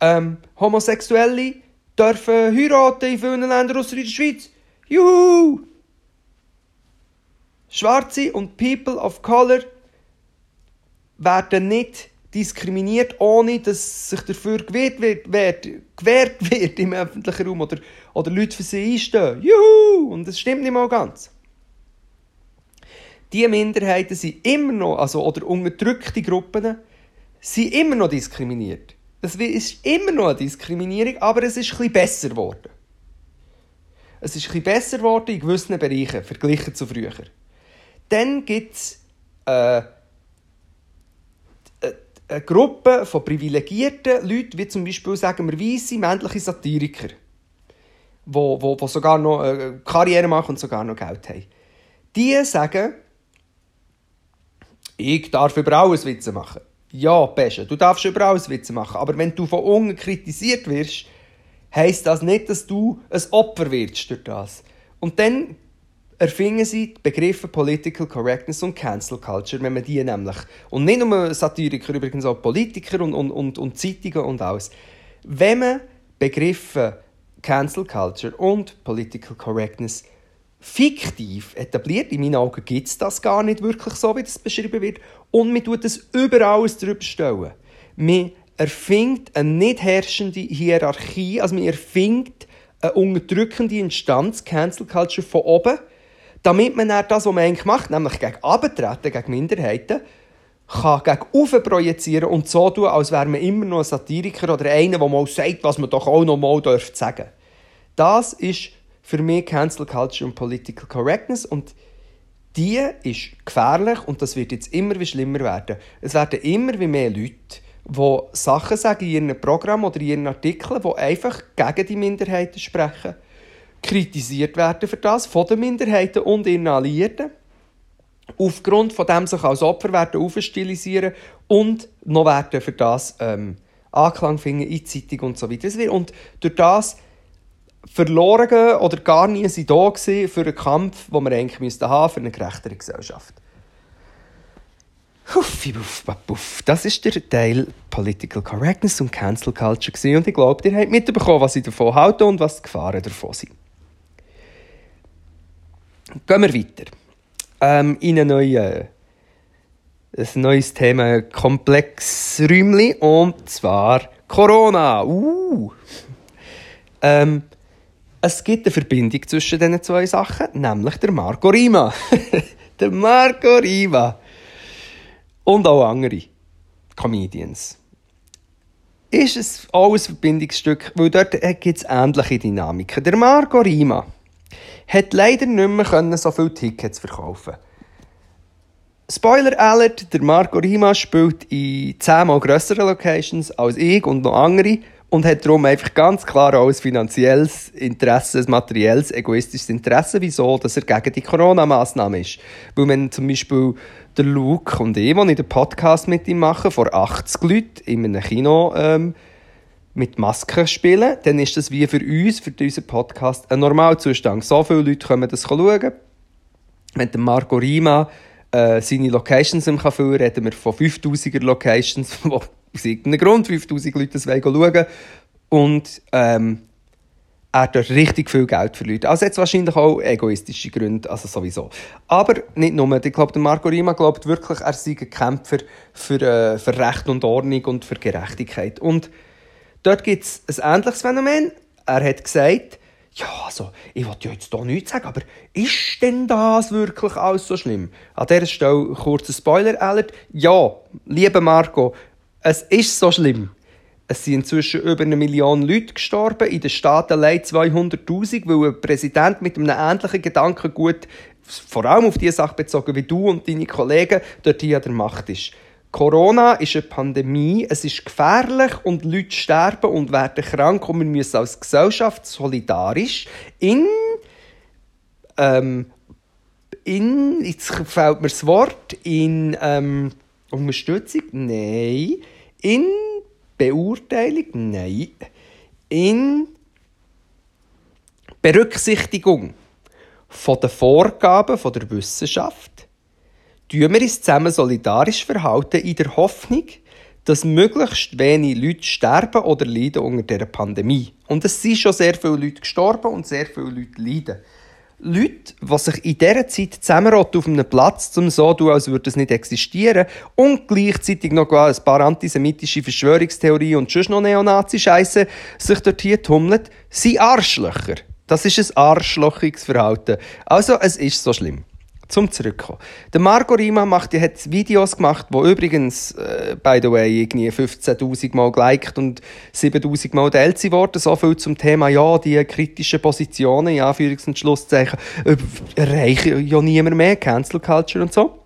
Ähm, Homosexuelle dürfen heiraten in vielen Ländern außer in der Schweiz. Juhu! Schwarze und People of Color werden nicht diskriminiert, ohne dass sich dafür gewehrt wird, wird, gewehrt wird im öffentlichen Raum oder, oder Leute für sie einstehen. Juhu! Und das stimmt nicht mal ganz die Minderheiten sind immer noch, also, oder unterdrückte Gruppen, sind immer noch diskriminiert. Es ist immer noch eine Diskriminierung, aber es ist etwas besser geworden. Es ist etwas besser geworden in gewissen Bereichen, verglichen zu früher. Dann gibt es äh, eine Gruppe von privilegierten Leuten, wie zum Beispiel, sagen wir, weisse männliche Satiriker, die wo sogar noch äh, Karriere machen und sogar noch Geld haben. Die sagen, ich darf über alles Witze machen. Ja, Pesche, du darfst über alles Witze machen. Aber wenn du von unten kritisiert wirst, heisst das nicht, dass du ein Opfer wirst durch das. Und dann erfingen sie die Begriffe Political Correctness und Cancel Culture, wenn man die nämlich, und nicht nur Satiriker, übrigens auch Politiker und, und, und, und Zeitungen und alles, wenn man Begriffe Cancel Culture und Political Correctness fiktiv etabliert. In meinen Augen gibt es das gar nicht wirklich so, wie das beschrieben wird. Und man tut es überall drüber stellen. Man erfindet eine nicht herrschende Hierarchie, also man erfindet eine unterdrückende Instanz, Cancel Culture von oben, damit man dann das, was man eigentlich macht, nämlich gegen Abtreten, gegen Minderheiten, kann gegen oben projizieren und so tun, als wäre man immer noch ein Satiriker oder einer, der mal sagt, was man doch auch noch mal sagen darf. Das ist für mich Cancel Culture und Political Correctness und die ist gefährlich und das wird jetzt immer wie schlimmer werden. Es werden immer wie mehr Leute, die Sachen sagen in ihren Programmen oder in ihren Artikeln, die einfach gegen die Minderheiten sprechen, kritisiert werden für das von den Minderheiten und ihren Alliierten. Aufgrund von dem sich als Opfer werden aufstilisieren und noch werden für das ähm, Anklang finden in Zeitung und so weiter. Und durch das verloren gehen oder gar nie sind da für einen Kampf, den wir eigentlich müssten haben für eine gerechtere Gesellschaft. Huffi, buff, buff. Das ist der Teil Political Correctness und Cancel Culture gewesen. und ich glaube, ihr habt mitbekommen, was ich davon halte und was die Gefahren davon sind. Gehen wir weiter. Ähm, in eine neue, ein neues Thema, Komplex Räumli, und zwar Corona. Uh. Ähm, es gibt eine Verbindung zwischen diesen zwei Sachen, nämlich der Marco Rima. der Marco Rima. Und auch andere Comedians. Ist es auch ein Verbindungsstück, weil dort gibt es ähnliche Dynamiken. Der Marco Rima hat leider nicht mehr so viele Tickets verkaufen Spoiler Alert, der Marco Rima spielt in zehnmal grösseren Locations als ich und noch andere und hat darum einfach ganz klar auch ein finanzielles Interesse, ein materielles, egoistisches Interesse, wieso dass er gegen die Corona-Massnahmen ist. Weil wenn zum Beispiel der Luke und ich, die ich den Podcast mit ihm machen, vor 80 Leuten in einem Kino ähm, mit Masken spielen, dann ist das wie für uns, für unseren Podcast, ein Normalzustand. So viele Leute können das schauen. Wenn der Marco Rima äh, seine Locations im füllen reden wir von 5000er Locations, wo aus irgendeinem Grund 5000 Leute das schauen und ähm, er dort richtig viel Geld verliert. Also jetzt wahrscheinlich auch egoistische Gründe, also sowieso. Aber nicht nur. Ich glaube, Marco Rima glaubt wirklich, er sei ein Kämpfer für, äh, für Recht und Ordnung und für Gerechtigkeit. Und dort gibt es ein ähnliches Phänomen. Er hat gesagt, ja, also, ich wollte ja jetzt hier nichts sagen, aber ist denn das wirklich alles so schlimm? An dieser Stelle kurzer Spoiler-Alert. Ja, lieber Marco, es ist so schlimm. Es sind inzwischen über eine Million Leute gestorben, in den Staaten allein 200'000, weil ein Präsident mit einem ähnlichen Gedankengut, vor allem auf diese Sache bezogen wie du und deine Kollegen, dort hier an der Macht ist. Corona ist eine Pandemie, es ist gefährlich und Leute sterben und werden krank und wir müssen als Gesellschaft solidarisch in, ähm, in, jetzt fällt mir das Wort, in ähm, Unterstützung, nein, in Beurteilung? Nein. In Berücksichtigung von den Vorgaben von der Wissenschaft tun wir uns zusammen solidarisch verhalten in der Hoffnung, dass möglichst wenig Leute sterben oder leiden unter dieser Pandemie. Und es sind schon sehr viele Leute gestorben und sehr viele Leute leiden. Leute, die sich in dieser Zeit zusammenrotten auf einem Platz, um so tun, als würde es nicht existieren, und gleichzeitig noch ein paar antisemitische Verschwörungstheorien und sonst noch Neonazi-Scheiße sich dort hier tummeln, sind Arschlöcher. Das ist ein arschlochiges Verhalten. Also, es ist so schlimm. Zum Zurückkommen. Der Marco Rima macht, die hat Videos gemacht, wo übrigens, äh, by the way, irgendwie 15.000 Mal geliked und 7.000 Mal teilt sie worden. So viel zum Thema, ja, die kritischen Positionen, ja, Anführungs- und Schlusszeichen, äh, erreichen ja niemand mehr, Cancel Culture und so.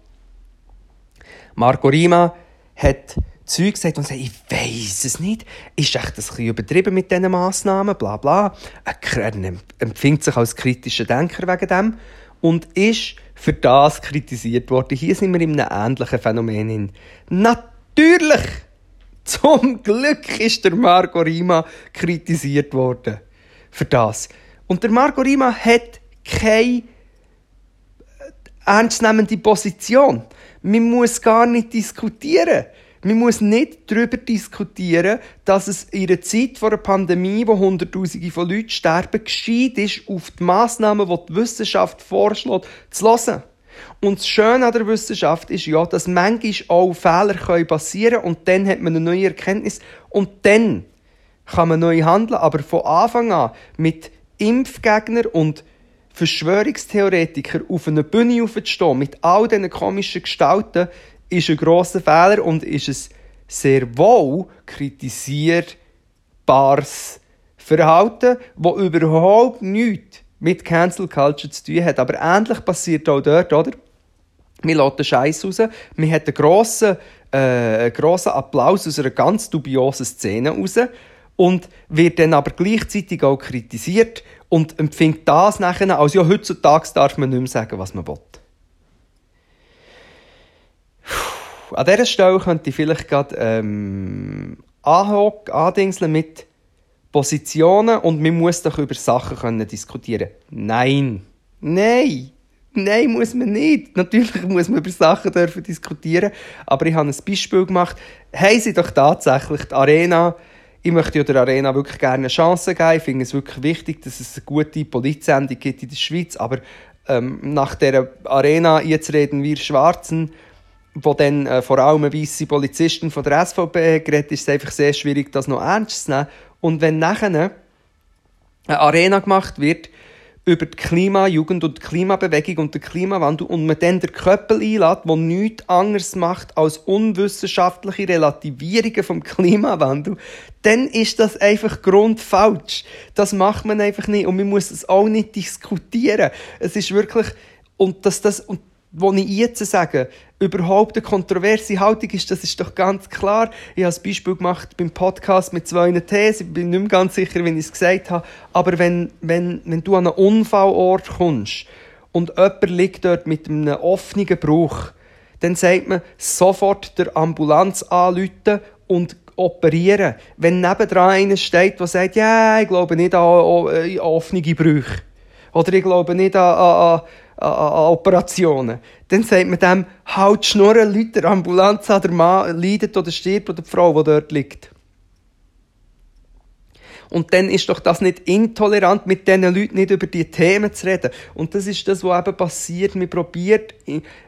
Marco Rima hat Zeug gesagt und sagt, ich weiß es nicht. Ist echt ein bisschen übertrieben mit diesen Massnahmen, bla bla. Er empfindet sich als kritischer Denker wegen dem und ist für das kritisiert worden. Hier sind wir in einem ähnlichen Phänomen. Natürlich! Zum Glück ist der Marco Rima kritisiert worden. Für das. Und der Marco Rima hat keine ernstnehmende Position. Man muss gar nicht diskutieren. Man muss nicht darüber diskutieren, dass es in einer Zeit vor einer Pandemie, wo Hunderttausende von Leuten sterben, gescheit ist, auf die Massnahmen, die die Wissenschaft vorschlägt, zu hören. Und das Schöne an der Wissenschaft ist ja, dass manchmal auch Fehler passieren können und dann hat man eine neue Erkenntnis und dann kann man neu handeln. Aber von Anfang an mit Impfgegnern und Verschwörungstheoretikern auf einer Bühne aufzustehen, mit all diesen komischen Gestalten, ist ein grosser Fehler und ist es sehr wohl kritisierbares Verhalten, das überhaupt nichts mit Cancel Culture zu tun hat. Aber ähnlich passiert auch dort, oder? Wir lassen den Scheiß raus. Wir haben einen grossen, äh, einen grossen Applaus aus einer ganz dubiosen Szene raus und wird dann aber gleichzeitig auch kritisiert und empfindet das nachher als ja, heutzutage darf man nicht mehr sagen, was man will. An dieser Stelle könnte ich vielleicht gerade ähm, andingseln mit Positionen und man muss doch über Sachen können diskutieren Nein. Nein. Nein, muss man nicht. Natürlich muss man über Sachen dürfen diskutieren, aber ich habe ein Beispiel gemacht. Haben sie doch tatsächlich die Arena ich möchte der Arena wirklich gerne eine Chance geben. Ich finde es wirklich wichtig, dass es eine gute Polizsendung gibt in der Schweiz. Aber ähm, nach der Arena, jetzt reden wir Schwarzen, wo dann äh, vor allem weiße Polizisten von der SVP geredet, ist es einfach sehr schwierig, das noch ernst zu nehmen. Und wenn nachher eine Arena gemacht wird, über die Klimajugend und die Klimabewegung und den Klimawandel und man dann den Köppel einlädt, der nichts anderes macht als unwissenschaftliche Relativierungen vom Klimawandel, dann ist das einfach grundfalsch. Das macht man einfach nicht und man muss es auch nicht diskutieren. Es ist wirklich, und dass das, und was ich jetzt sage, überhaupt eine kontroverse Haltung ist, das ist doch ganz klar. Ich habe ein Beispiel gemacht beim Podcast mit zwei Thesen, ich bin nicht mehr ganz sicher, wie ich es gesagt habe, aber wenn, wenn, wenn du an einen Unfallort kommst und jemand liegt dort mit einem offenen Bruch, dann sagt man sofort der Ambulanz anrufen und operieren. Wenn nebendran einer steht, der sagt, ja, ich glaube nicht an, an, an offene Brüche. Oder ich glaube nicht an, an, an Operationen. Dann sagt man dem, halt Schnurren, Leute, der Ambulanz an, der Mann leidet oder stirbt oder die Frau, die dort liegt. Und dann ist doch das nicht intolerant, mit diesen Leuten nicht über die Themen zu reden. Und das ist das, was eben passiert. Man probiert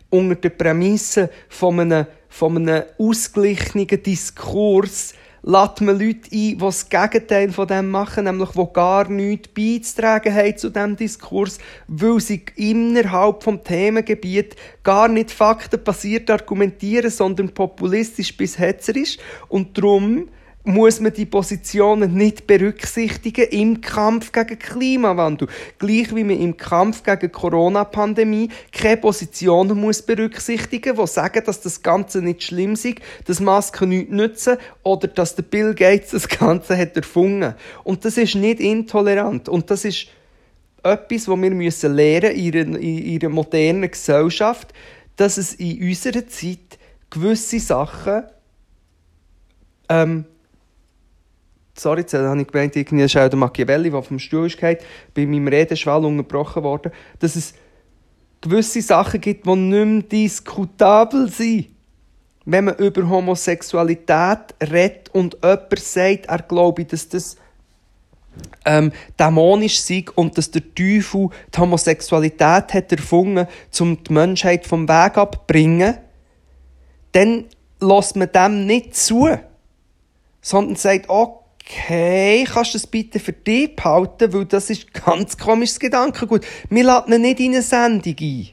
unter der Prämisse von einem, von einem ausgeglichenen Diskurs lädt man Leute ein, die das Gegenteil von dem machen, nämlich die gar nichts beizutragen haben zu diesem Diskurs, weil sie innerhalb vom Themengebiet gar nicht faktenbasiert argumentieren, sondern populistisch bis hetzerisch. Und darum muss man die Positionen nicht berücksichtigen im Kampf gegen Klimawandel. Gleich wie man im Kampf gegen Corona-Pandemie keine Positionen muss berücksichtigen, die sagen, dass das Ganze nicht schlimm ist, dass Masken nichts nützen oder dass der Bill Gates das Ganze hat erfunden. Und das ist nicht intolerant. Und das ist etwas, was wir müssen lernen in ihrer modernen Gesellschaft, dass es in unserer Zeit gewisse Sachen ähm, sorry, jetzt habe ich gemeint, irgendwie ist auch der Machiavelli, der vom Stuhl ist gefallen, bei meinem Redenschwall unterbrochen worden, dass es gewisse Sachen gibt, die nicht mehr diskutabel sind. Wenn man über Homosexualität redet und jemand sagt, er glaube, dass das ähm, dämonisch sei und dass der Teufel die Homosexualität hat erfunden, um die Menschheit vom Weg abzubringen, dann lässt man dem nicht zu, sondern sagt, okay, okay, kannst du das bitte für dich behalten, weil das ist ein ganz komisches Gedankengut. Wir laden ihn nicht in eine Sendung ein.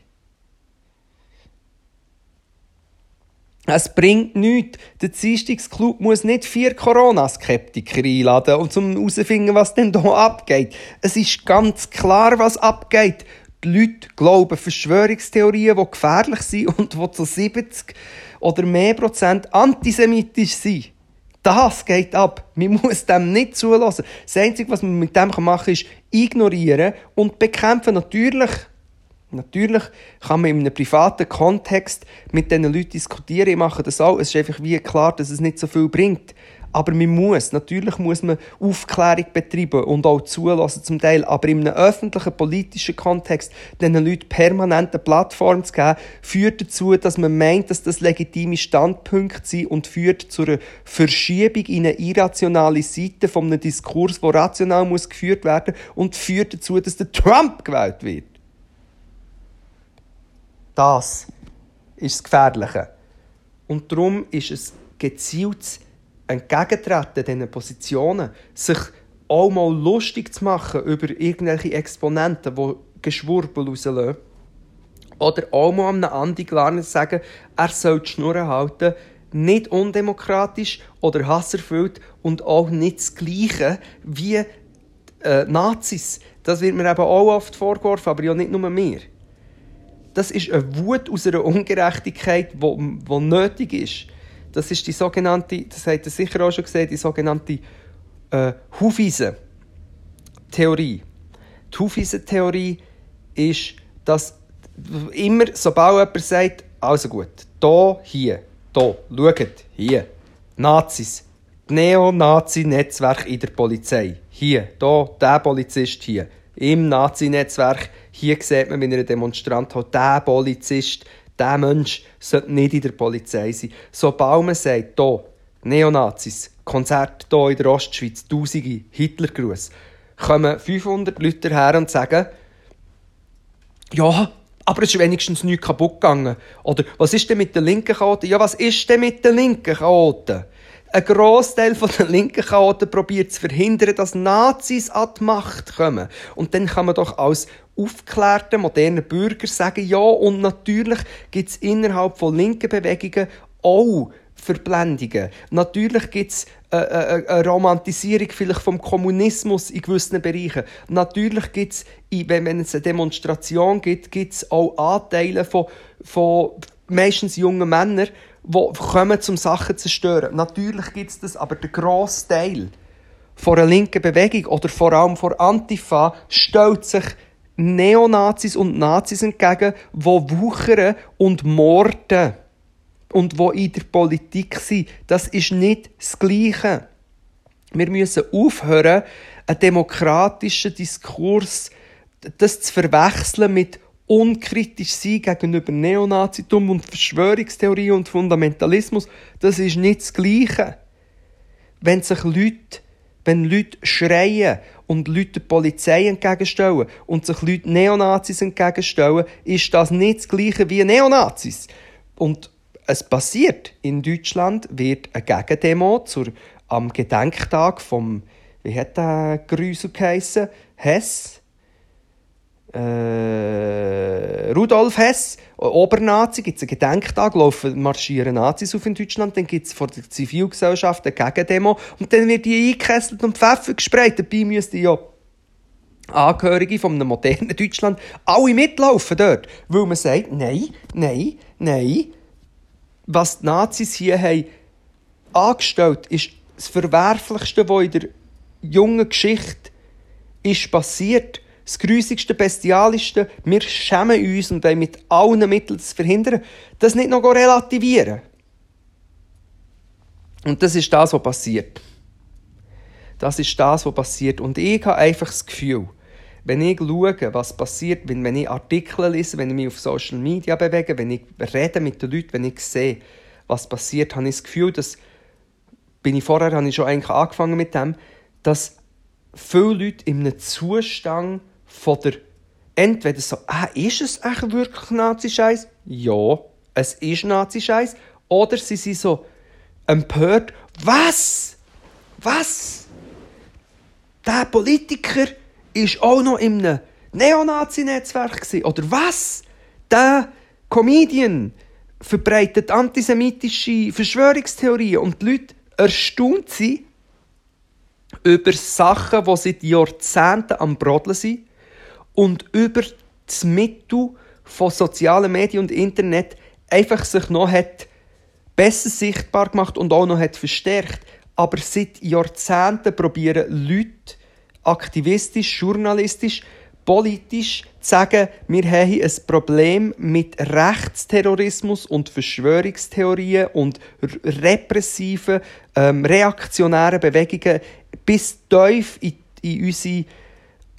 Es bringt nichts. Der Dienstagsclub muss nicht vier Corona-Skeptiker einladen, um herauszufinden, was denn hier abgeht. Es ist ganz klar, was abgeht. Die Leute glauben Verschwörungstheorien, die gefährlich sind und die zu 70 oder mehr Prozent antisemitisch sind. Das geht ab. Man muss dem nicht zulassen. Das Einzige, was man mit dem machen kann, ist ignorieren und bekämpfen. Natürlich, natürlich kann man in einem privaten Kontext mit diesen Leuten diskutieren. Ich mache das auch. Es ist einfach wie klar, dass es nicht so viel bringt. Aber man muss, natürlich muss man Aufklärung betreiben und auch zulassen zum Teil. Aber in einem öffentlichen politischen Kontext diesen Leuten permanent eine Plattform zu geben, führt dazu, dass man meint, dass das legitime Standpunkte sind und führt zu einer Verschiebung in eine irrationale Seite von einem Diskurs, der rational muss geführt werden und führt dazu, dass der Trump gewählt wird. Das ist das Gefährliche. Und darum ist es gezieltes entgegentreten diesen Positionen, sich auch mal lustig zu machen über irgendwelche Exponenten, die Geschwurbel rauslösen. Oder auch mal einem Andi Glarner sagen, er soll die Schnur halten, nicht undemokratisch oder hasserfüllt und auch nicht das Gleiche wie äh, Nazis. Das wird mir eben auch oft vorgeworfen, aber ja nicht nur mir. Das ist eine Wut aus einer Ungerechtigkeit, die nötig ist. Das ist die sogenannte, das habt ihr sicher auch schon gesehen, die sogenannte äh, Hufeisen-Theorie. Die Hufeisen-Theorie ist, dass immer, sobald jemand sagt, also gut, da, hier, da, schaut, hier, Nazis, Neonazi-Netzwerk in der Polizei, hier, da, der Polizist hier, im Nazi-Netzwerk, hier sieht man, wenn ein Demonstrant hat, der Polizist, der Mensch sollte nicht in der Polizei sein. Sobald man sagt, hier, Neonazis, Konzert hier in der Ostschweiz, Tausende, Hitlergruß, kommen 500 Leute her und sagen, ja, aber es ist wenigstens nichts kaputt gegangen. Oder was ist denn mit den linken Chaoten? Ja, was ist denn mit den linken Chaoten? Ein Großteil der linken Chaoten probiert zu verhindern, dass Nazis an die Macht kommen. Und dann kann man doch als aufgeklärter, moderner Bürger sagen, ja, und natürlich gibt es innerhalb von linken Bewegungen auch Verblendungen. Natürlich gibt es eine, eine, eine, Romantisierung vielleicht vom Kommunismus in gewissen Bereichen. Natürlich gibt es, wenn es eine Demonstration gibt, gibt es auch Anteile von, von meistens jungen Männern, die kommen, um Sachen zu zerstören. Natürlich gibt es das, aber der grosse Teil von einer linken Bewegung oder vor allem von Antifa stellt sich Neonazis und Nazis entgegen, die wuchern und morden und wo in der Politik sind. Das ist nicht das Gleiche. Wir müssen aufhören, einen demokratischen Diskurs das zu verwechseln mit unkritisch sein gegenüber Neonazitum und Verschwörungstheorie und Fundamentalismus. Das ist nicht das Gleiche. Wenn sich Leute, wenn Leute schreien und Leute der Polizei entgegenstellen und sich Leute Neonazis entgegenstellen, ist das nicht das Gleiche wie Neonazis. Und es passiert. In Deutschland wird eine Gegendemo zur, am Gedenktag vom, wie hat der Grüsel geheissen? Hess? Äh, Rudolf Hess, Obernazi, gibt es einen Gedenktag, laufen, marschieren Nazis auf in Deutschland, dann gibt es vor der Zivilgesellschaft eine Gegendemo und dann wird die eingekesselt und Pfeffer gesprayt. Dabei müssten ja Angehörige von einem modernen Deutschland alle mitlaufen dort, weil man sagt, nein, nein, nein, was die Nazis hier haben angestellt ist das Verwerflichste, was in der jungen Geschichte ist passiert. Das grüßigste, bestialischste. Wir schämen uns und wollen mit allen Mitteln das verhindern. Das nicht noch relativieren. Und das ist das, was passiert. Das ist das, was passiert. Und ich habe einfach das Gefühl, wenn ich schaue, was passiert, wenn, wenn ich Artikel lese, wenn ich mich auf Social Media bewege, wenn ich rede mit den Leuten, wenn ich sehe, was passiert, habe ich das Gefühl, dass, bin ich vorher, habe ich schon eigentlich angefangen mit dem, dass viele Leute in einem Zustand von der, entweder so, ah, ist es echt wirklich Nazi-Scheiß? Ja, es ist Nazi-Scheiß. Oder sie sind so empört, was? Was? Der Politiker ist auch noch in einem Neonazi-Netzwerk Oder was? Der Comedian verbreitet antisemitische Verschwörungstheorien und die Leute erstaunt sind über Sachen, die seit Jahrzehnten am Brodeln sind und über das Mittel von sozialen Medien und Internet einfach sich noch hat besser sichtbar gemacht und auch noch hat verstärkt. Aber seit Jahrzehnten probieren Leute, aktivistisch, journalistisch, politisch zu sagen, wir haben ein Problem mit Rechtsterrorismus und Verschwörungstheorien und repressiven, ähm, reaktionären Bewegungen bis tief in, in unsere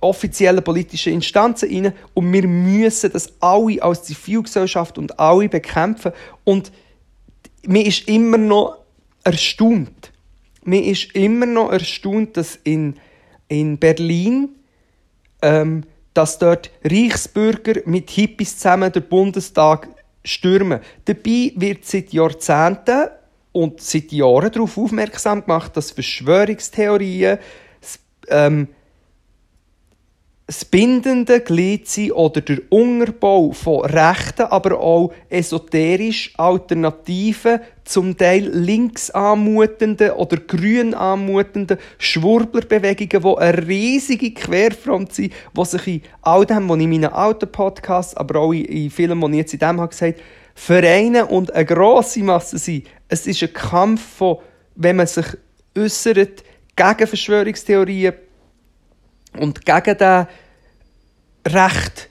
offiziellen politischen Instanzen hinein und wir müssen das alle als Zivilgesellschaft und alle bekämpfen und mir ist immer noch erstaunt, mir ist immer noch erstaunt, dass in in Berlin, ähm, dass dort Reichsbürger mit Hippies zusammen den Bundestag stürmen. Dabei wird seit Jahrzehnten und seit Jahren darauf aufmerksam gemacht, dass Verschwörungstheorien ähm, das bindende Glied sein oder der Unterbau von rechten, aber auch esoterisch alternativen, zum Teil links anmutenden oder grün anmutenden Schwurblerbewegungen, die eine riesige Querfront sind, die sich in all dem, was ich in meinen alten Podcasts, aber auch in Filmen, die ich jetzt in dem habe gesagt vereinen und eine grosse Masse sind. Es ist ein Kampf von, wenn man sich äußert gegen Verschwörungstheorien, und gegen den recht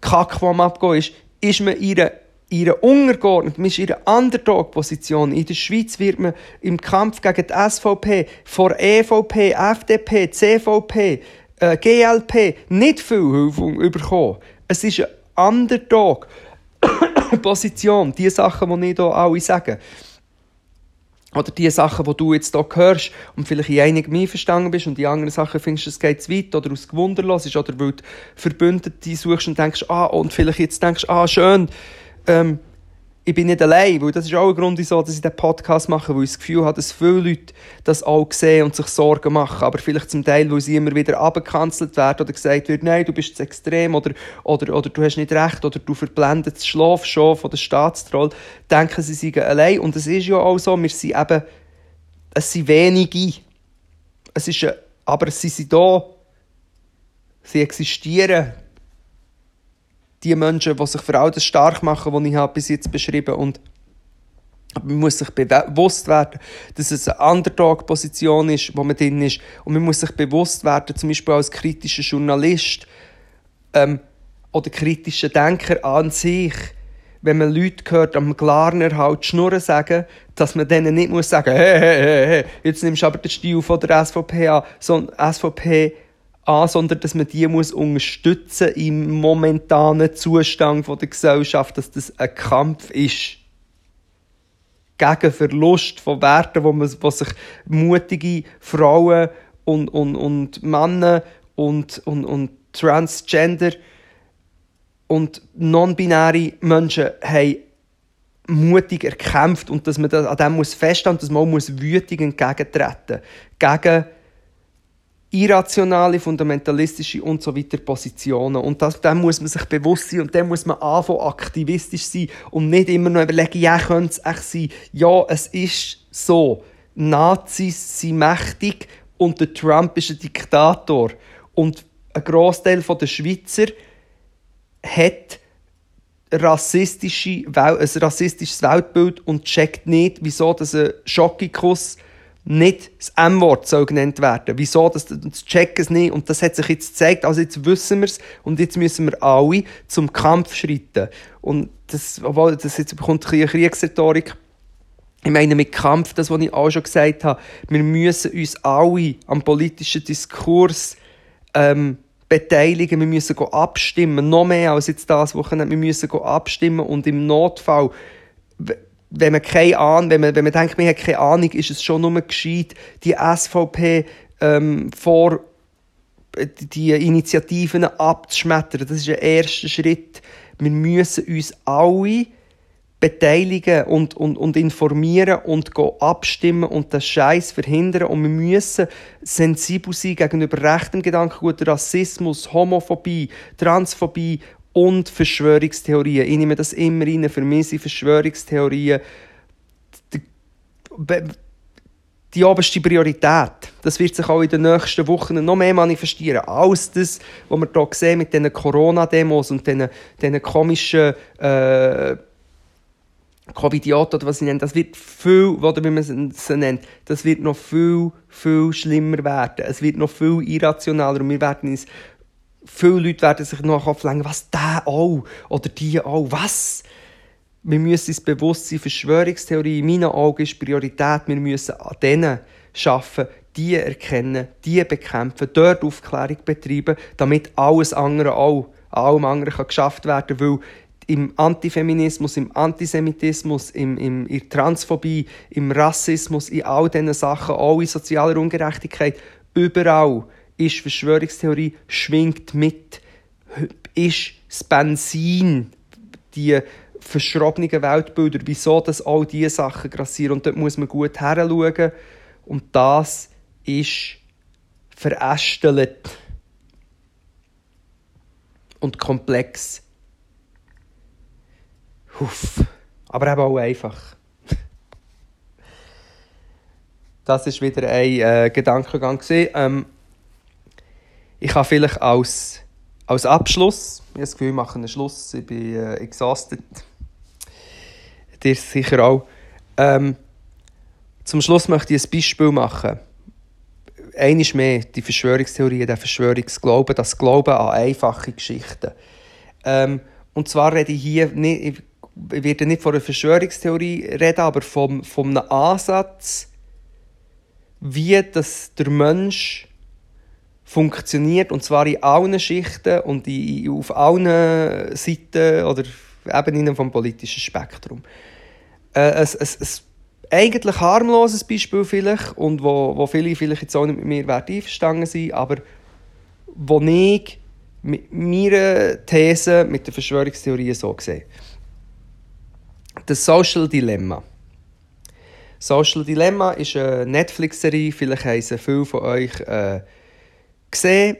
Kack, die am Abgehen ist, ist man ihre ihre untergeordnet, man ist einer Underdog-Position. In der Schweiz wird man im Kampf gegen die SVP vor EVP, FDP, CVP, äh, GLP nicht viel Hilfe bekommen. Es ist eine Underdog-Position. Die Sachen, die ich hier alle sage. Oder die Sachen, die du jetzt hier hörst und vielleicht in einigen mehr bist und die anderen Sachen findest, es geht zu weit oder aus Gewunderlos ist oder weil du Verbündete suchst und denkst, ah, und vielleicht jetzt denkst, ah, schön, ähm, ich bin nicht allein, weil das ist auch ein Grund, wieso ich diesen Podcast mache, weil ich das Gefühl habe, dass viele Leute das auch sehen und sich Sorgen machen, aber vielleicht zum Teil, weil sie immer wieder abgekanzelt werden oder gesagt wird, nein, du bist zu extrem oder, oder, oder du hast nicht recht oder du verblendet das Schlaf schon von der Staatstroll, denken sie seien allein. Und es ist ja auch so, wir sind eben, es sind wenige, es ist, aber sie sind da, sie existieren, die Menschen, die sich für all das stark machen, die ich bis jetzt beschrieben habe. Und man muss sich bewusst werden, dass es eine Underdog-Position ist, wo man drin ist. Und man muss sich bewusst werden, zum Beispiel als kritischer Journalist ähm, oder kritischer Denker an sich, wenn man Leute hört, am Glarner halt Schnurren sagen, dass man denen nicht muss sagen, hey, hey, hey, hey, jetzt nimmst du aber den Stil von der SVP an, sondern SVP an, sondern dass man die muss unterstützen im momentanen Zustand der Gesellschaft, dass das ein Kampf ist. Gegen Verlust von Werten, wo, man, wo sich mutige Frauen und, und, und Männer und, und, und Transgender und non-binäre Menschen haben mutig erkämpft und dass man das, an dem muss festhalten, dass man auch muss wütig entgegentreten. Gegen irrationale, fundamentalistische und so weiter Positionen. Und das, dem muss man sich bewusst sein und dem muss man anfangen, aktivistisch sein und nicht immer noch überlegen, ja, könnte es echt sein. Ja, es ist so. Nazis sind mächtig und der Trump ist ein Diktator. Und ein Großteil der Schweizer hat rassistische, ein rassistisches Weltbild und checkt nicht, wieso das ein Schockikuss nicht das M-Wort soll genannt werden. Wieso? Das, das checken es nicht. Und das hat sich jetzt gezeigt. Also jetzt wissen wir es. Und jetzt müssen wir alle zum Kampf schreiten. Und das, obwohl, das jetzt bekommt eine Kriegsrhetorik. Ich meine mit Kampf, das, was ich auch schon gesagt habe. Wir müssen uns alle am politischen Diskurs, ähm, beteiligen. Wir müssen abstimmen. Noch mehr als jetzt das Wochenende. Wir müssen abstimmen. Und im Notfall, wenn man keine Ahnung, wenn man, wenn man denkt, man hat keine Ahnung, ist es schon nur gescheit, die SVP ähm, vor die Initiativen abzuschmettern. Das ist ein erster Schritt. Wir müssen uns alle beteiligen und, und, und informieren und abstimmen und das Scheiß verhindern. Und wir müssen sensibel sein gegenüber rechtem Gedankengut, Rassismus, Homophobie, Transphobie und Verschwörungstheorien. Ich nehme das immer rein. Für mich sind Verschwörungstheorien die, die oberste Priorität. Das wird sich auch in den nächsten Wochen noch mehr manifestieren. Alles das, was wir hier sehen mit diesen Corona-Demos und diesen, diesen komischen äh, Covidioten oder was sie nennen, das wird viel, oder wie man sie nennt, das wird noch viel, viel schlimmer werden. Es wird noch viel irrationaler und wir werden uns viele Leute werden sich noch lenken, was der auch oder die auch, was? Wir müssen uns bewusst sein, Verschwörungstheorie in meinen Augen ist Priorität. Wir müssen an denen arbeiten, die erkennen, die bekämpfen, dort Aufklärung betreiben, damit alles andere auch, allem anderen kann geschafft werden kann, weil im Antifeminismus, im Antisemitismus, im, im, in der Transphobie, im Rassismus, in all diesen Sachen, auch in sozialer Ungerechtigkeit, überall ist Verschwörungstheorie, schwingt mit, ist das Benzin, die verschrobenen Weltbilder, wieso das all diese Sachen grassieren. Und dort muss man gut heranschauen. Und das ist verästelt und komplex. Huff. Aber eben auch einfach. Das ist wieder ein äh, Gedankengang. Ähm, ich habe vielleicht als, als Abschluss, ich habe das Gefühl, wir machen einen Schluss, ich bin äh, exhausted. Dir sicher auch. Ähm, zum Schluss möchte ich ein Beispiel machen. einiges mehr die Verschwörungstheorie, der Verschwörungsglauben, das Glauben an einfache Geschichten. Ähm, und zwar rede ich hier nicht, ich werde nicht von einer Verschwörungstheorie reden, aber vom, von einem Ansatz, wie das der Mensch funktioniert, und zwar in allen Schichten und in, auf allen Seiten oder Ebenen vom politischen Spektrum. Äh, ein, ein, ein eigentlich harmloses Beispiel vielleicht und wo, wo viele vielleicht jetzt auch nicht mit mir einverstanden sein aber wo ich mit meiner These, mit der Verschwörungstheorie so sehe. Das Social Dilemma. Social Dilemma ist eine Netflix-Serie, vielleicht haben viele von euch äh, gesehen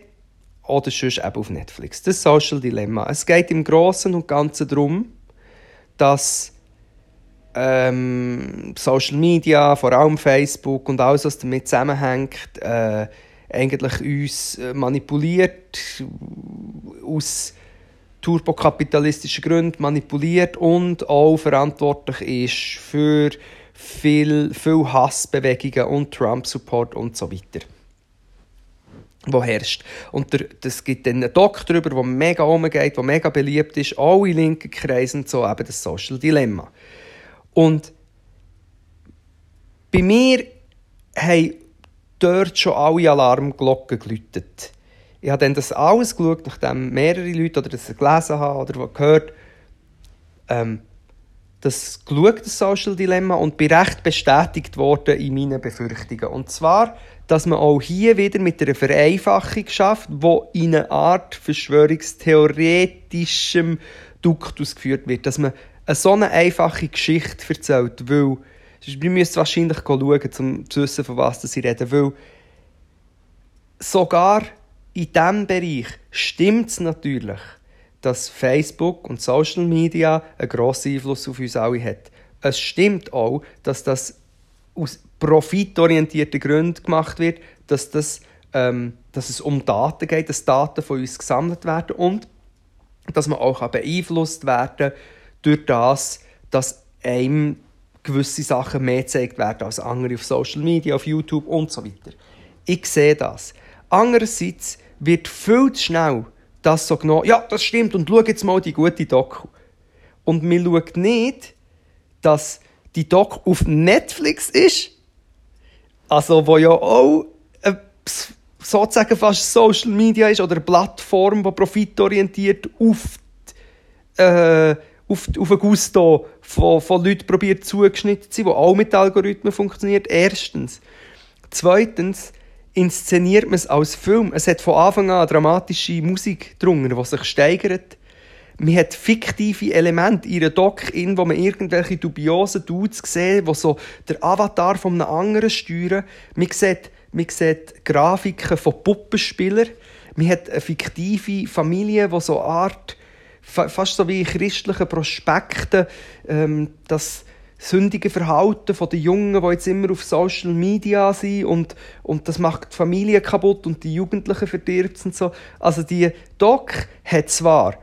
oder sonst eben auf Netflix. Das Social Dilemma. Es geht im Großen und Ganzen darum, dass ähm, Social Media, vor allem Facebook und alles, was damit zusammenhängt, äh, eigentlich uns äh, manipuliert, aus turbokapitalistischen Gründen manipuliert und auch verantwortlich ist für viel, viel Hassbewegungen und Trump-Support und so weiter wo herrscht. Und der, das gibt dann einen Doc darüber, der mega umgeht, der mega beliebt ist, in linken Kreisen, so eben das Social Dilemma. Und bei mir haben dort schon alle Alarmglocken geläutet. Ich habe dann das alles geschaut, nachdem mehrere Leute oder das gelesen haben oder gehört, ähm, das geschaut, das Social Dilemma, und bin recht bestätigt worden in meinen Befürchtungen. Und zwar, dass man auch hier wieder mit einer Vereinfachung schafft, wo in einer Art verschwörungstheoretischem Duktus geführt wird. Dass man eine so eine einfache Geschichte erzählt, weil wir müssen wahrscheinlich schauen, um zu wissen, von was sie reden, weil sogar in diesem Bereich stimmt es natürlich, dass Facebook und Social Media einen grossen Einfluss auf uns alle hat. Es stimmt auch, dass das aus profitorientierten Gründen gemacht wird, dass, das, ähm, dass es um Daten geht, dass Daten von uns gesammelt werden und dass man auch beeinflusst werden durch das, dass einem gewisse Sachen mehr gezeigt werden als andere auf Social Media, auf YouTube und so weiter. Ich sehe das. Andererseits wird viel zu schnell das so genommen, ja, das stimmt, und schau jetzt mal die gute Doku. Und man schaut nicht, dass die Doku auf Netflix ist, also wo ja auch äh, sozusagen fast Social Media ist oder eine Plattform, die profitorientiert auf die, äh, auf, auf ein Gusto von, von Leuten probiert zugeschnitten zu sein, die auch mit Algorithmen funktioniert. Erstens. Zweitens inszeniert man es als Film. Es hat von Anfang an dramatische Musik drunter, die sich steigert. Man hat fiktive Elemente in einer Doc, in wo man irgendwelche dubiosen Dudes sieht, die so der Avatar von einem anderen steuern. Man sieht, man sieht Grafiken von Puppenspielern. Man hat eine fiktive Familie, die so eine Art fast so wie in christlichen Prospekten, ähm, das sündige Verhalten von den Jungen, die jetzt immer auf Social Media sind und, und das macht die Familie kaputt und die Jugendlichen verdirbt und so. Also die Doc hat zwar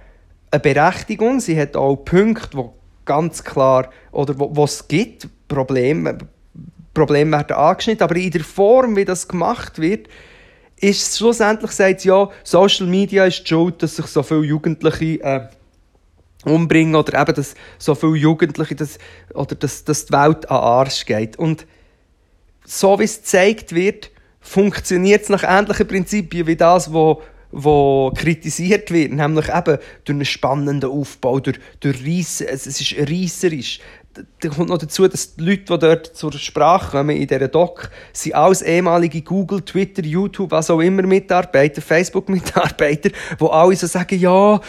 eine Berechtigung, sie hat auch Punkte, wo ganz klar, oder wo, es gibt, Probleme, Probleme werden angeschnitten, aber in der Form, wie das gemacht wird, ist schlussendlich sagt ja, Social Media ist die schuld, dass sich so viele Jugendliche äh, umbringen oder eben, dass so viele Jugendliche das, oder dass, dass die Welt an Arsch geht. Und so wie es gezeigt wird, funktioniert es nach ähnlichen Prinzipien wie das, wo wo kritisiert wird, nämlich eben durch einen spannenden Aufbau, durch, durch Reisse, es, es ist reisserisch, da kommt noch dazu, dass die Leute, die dort zur Sprache kommen in dieser Doc, sind alles ehemalige Google, Twitter, YouTube, was auch immer Mitarbeiter, Facebook-Mitarbeiter, die alle so sagen, ja,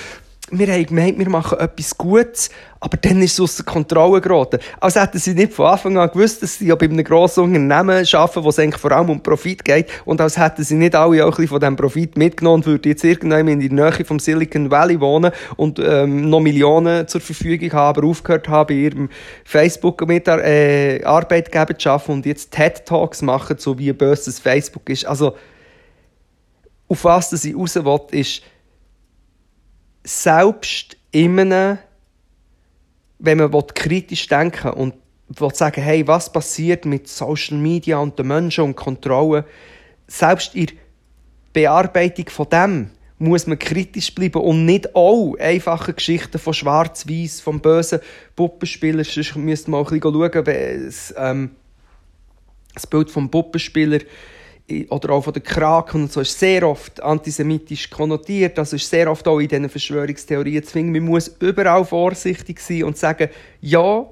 wir haben gemeint, wir machen etwas Gutes, aber dann ist es aus der Kontrolle geraten. Als hätten sie nicht von Anfang an gewusst, dass sie ja bei einem grossen Unternehmen arbeiten, wo es eigentlich vor allem um Profit geht, und als hätten sie nicht alle auch ein bisschen von diesem Profit mitgenommen und würden jetzt irgendwann in der Nähe vom Silicon Valley wohnen und ähm, noch Millionen zur Verfügung haben, aber aufgehört haben, bei ihrem Facebook mit äh, zu arbeiten und jetzt TED-Talks machen, so wie böses Facebook ist. Also, auf was ich raus will, ist, selbst einem, wenn man kritisch denken und will sagen, hey, was passiert mit Social Media und den Menschen und Kontrolle, selbst in der Bearbeitung von dem muss man kritisch bleiben und nicht auch einfache Geschichten von Schwarz-Weiß, vom bösen Puppenspieler, sonst müsste man auch ein bisschen schauen, es, ähm, das Bild vom Puppenspieler oder auch von der Kraken und so ist sehr oft antisemitisch konnotiert, also ist sehr oft auch in diesen Verschwörungstheorien zwingen. Man muss überall vorsichtig sein und sagen, ja,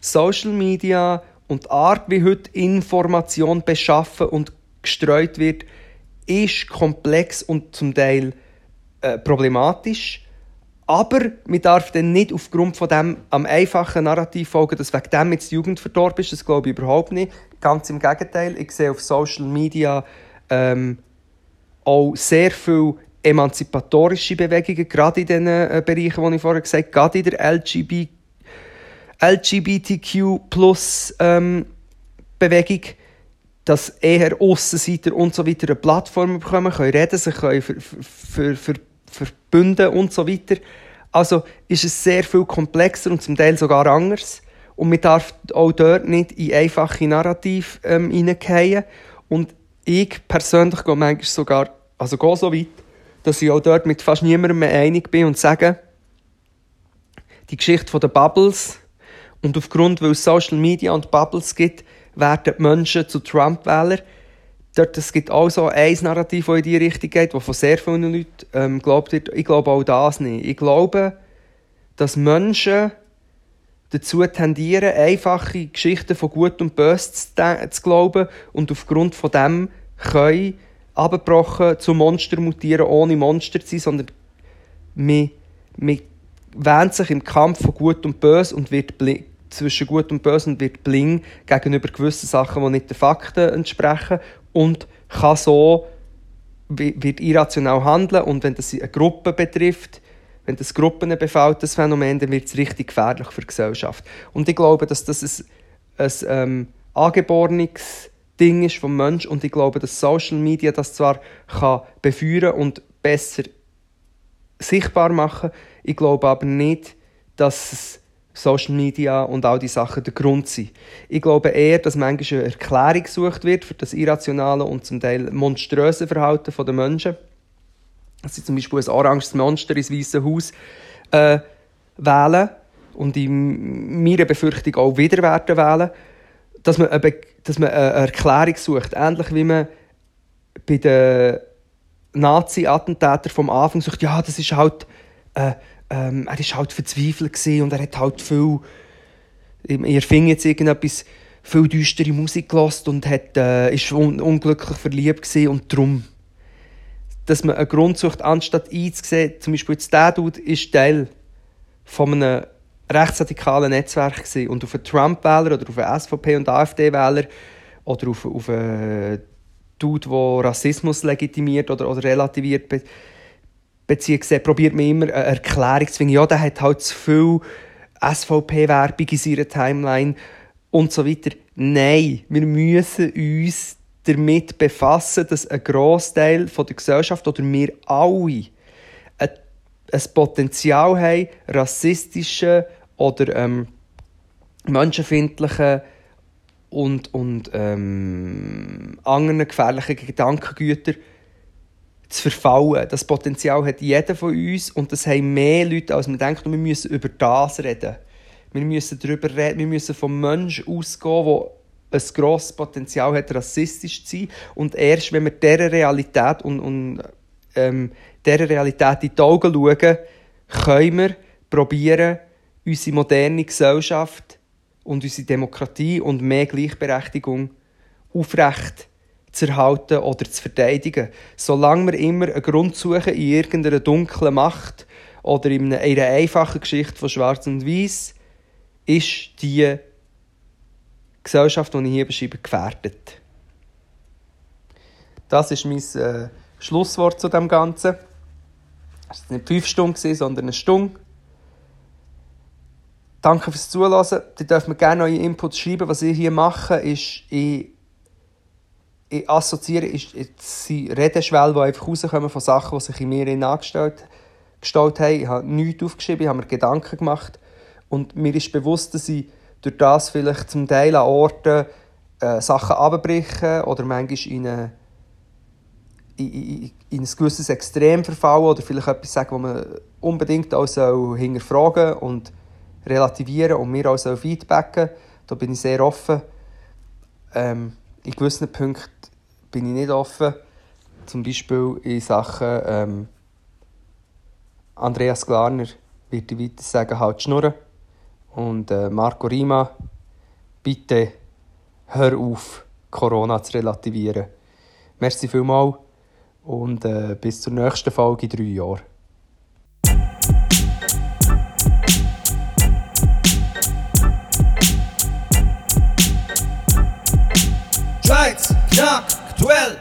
Social Media und die Art, wie heute Information beschaffen und gestreut wird, ist komplex und zum Teil äh, problematisch. Aber man darf dann nicht aufgrund von dem am einfachen Narrativ folgen, dass wegen dem jetzt die Jugend verdorben ist. Das glaube ich überhaupt nicht. Ganz im Gegenteil. Ich sehe auf Social Media ähm, auch sehr viele emanzipatorische Bewegungen, gerade in den äh, Bereichen, die ich vorher gesagt habe, gerade in der LGBT, LGBTQ ähm, dass eher Aussenseiter und so weiter eine Plattform bekommen, können reden, sich können ver, ver, ver, verbünden und so weiter. Also ist es sehr viel komplexer und zum Teil sogar anders. Und man darf auch dort nicht in einfache Narrativ ähm, hineingehen. Und ich persönlich gehe manchmal sogar also gehe so weit, dass ich auch dort mit fast niemandem mehr einig bin und sage, die Geschichte der Bubbles und aufgrund, weil es Social Media und Bubbles gibt, werden die Menschen zu Trump-Wählern. Dort, es gibt auch so ein Narrativ, das in diese Richtung geht, das von sehr vielen Leuten ähm, glaubt wird. Ich glaube auch das nicht. Ich glaube, dass Menschen dazu tendieren, einfache Geschichten von Gut und Böse zu, zu glauben und aufgrund von dem können abgebrochen zu Monster mutieren, ohne Monster zu sein, sondern man, man wähnt sich im Kampf von Gut und Böse und wird zwischen Gut und Böse und wird bling gegenüber gewissen Sachen, die nicht den Fakten entsprechen und kann so wird irrational handeln und wenn das eine Gruppe betrifft, wenn das Gruppen befällt, das Phänomen, dann wird es richtig gefährlich für die Gesellschaft. Und ich glaube, dass das ein, ein ähm, angeborenes Ding ist vom Mensch und ich glaube, dass Social Media das zwar kann befeuern und besser sichtbar machen, ich glaube aber nicht, dass es Social Media und all die Sachen der Grund sind. Ich glaube eher, dass manchmal eine Erklärung gesucht wird für das irrationale und zum Teil monströse Verhalten der Menschen. Dass sie zum Beispiel ein oranges Monster ins Weiße Haus äh, wählen und in meiner Befürchtung auch wieder werden wählen, dass man, eine, dass man eine Erklärung sucht. Ähnlich wie man bei den Nazi-Attentätern vom Anfang sucht, ja, das ist halt... Äh, ähm, er war halt verzweifelt und er hat halt viel, ihr fing jetzt irgendetwas, viel düstere Musik gelassen und hat, äh, ist un unglücklich verliebt und darum, dass man einen Grund sucht, anstatt einzusehen, zum Beispiel jetzt der Dude ist Teil von einem rechtsradikalen Netzwerk gewesen und auf einen Trump-Wähler oder auf einen SVP- und AfD-Wähler oder auf, auf einen Dude, der Rassismus legitimiert oder, oder relativiert, beziehungsweise probiert man immer eine Erklärung zu finden, ja, der hat halt zu viel SVP-Werbung in seiner Timeline und so weiter. Nein, wir müssen uns damit befassen, dass ein Großteil der Gesellschaft oder wir alle ein, ein Potenzial haben, rassistische oder ähm, menschenfindliche und, und ähm, anderen gefährlichen Gedankengüter zu verfallen. Das Potenzial hat jeder von uns und das haben mehr Leute, als man denkt. Und wir müssen über das reden. Wir müssen darüber reden, wir müssen vom Menschen ausgehen, der ein grosses Potenzial hat, rassistisch zu sein. Und erst wenn wir dieser Realität und, und ähm, dieser Realität in die Augen schauen, können wir probieren, unsere moderne Gesellschaft und unsere Demokratie und mehr Gleichberechtigung aufrecht zu erhalten oder zu verteidigen. Solange wir immer einen Grund suchen in irgendeiner dunklen Macht oder in einer einfachen Geschichte von Schwarz und Weiß, ist die Gesellschaft, die ich hier beschreibe, gefährdet. Das ist mein äh, Schlusswort zu dem Ganzen. Es war nicht fünf Stunden, sondern eine Stunde. Danke fürs Zuhören. Ihr dürft mir gerne eure Inputs schreiben. Was ich hier mache, ist, ich ich assoziiere, ist, sind Redeschwellen, die einfach rauskommen von Sachen, die sich in mir angestellt gestellt haben. Ich habe nichts aufgeschrieben, ich habe mir Gedanken gemacht. Und mir ist bewusst, dass ich durch das vielleicht zum Teil an Orten äh, Sachen abbrechen oder manchmal in eine in, in, in ein gewisses Extrem verfallen oder vielleicht etwas sagen, was man unbedingt auch hinterfragen und relativieren und mir auch feedbacken Da bin ich sehr offen. Ähm, in gewissen Punkten bin ich nicht offen. Zum Beispiel in Sachen ähm, Andreas Glarner wird ich weiter sagen, halt schnurren. Und äh, Marco Rima, bitte hör auf, Corona zu relativieren. Merci vielmals und äh, bis zur nächsten Folge in drei Jahren. Schweiz, knack, Well,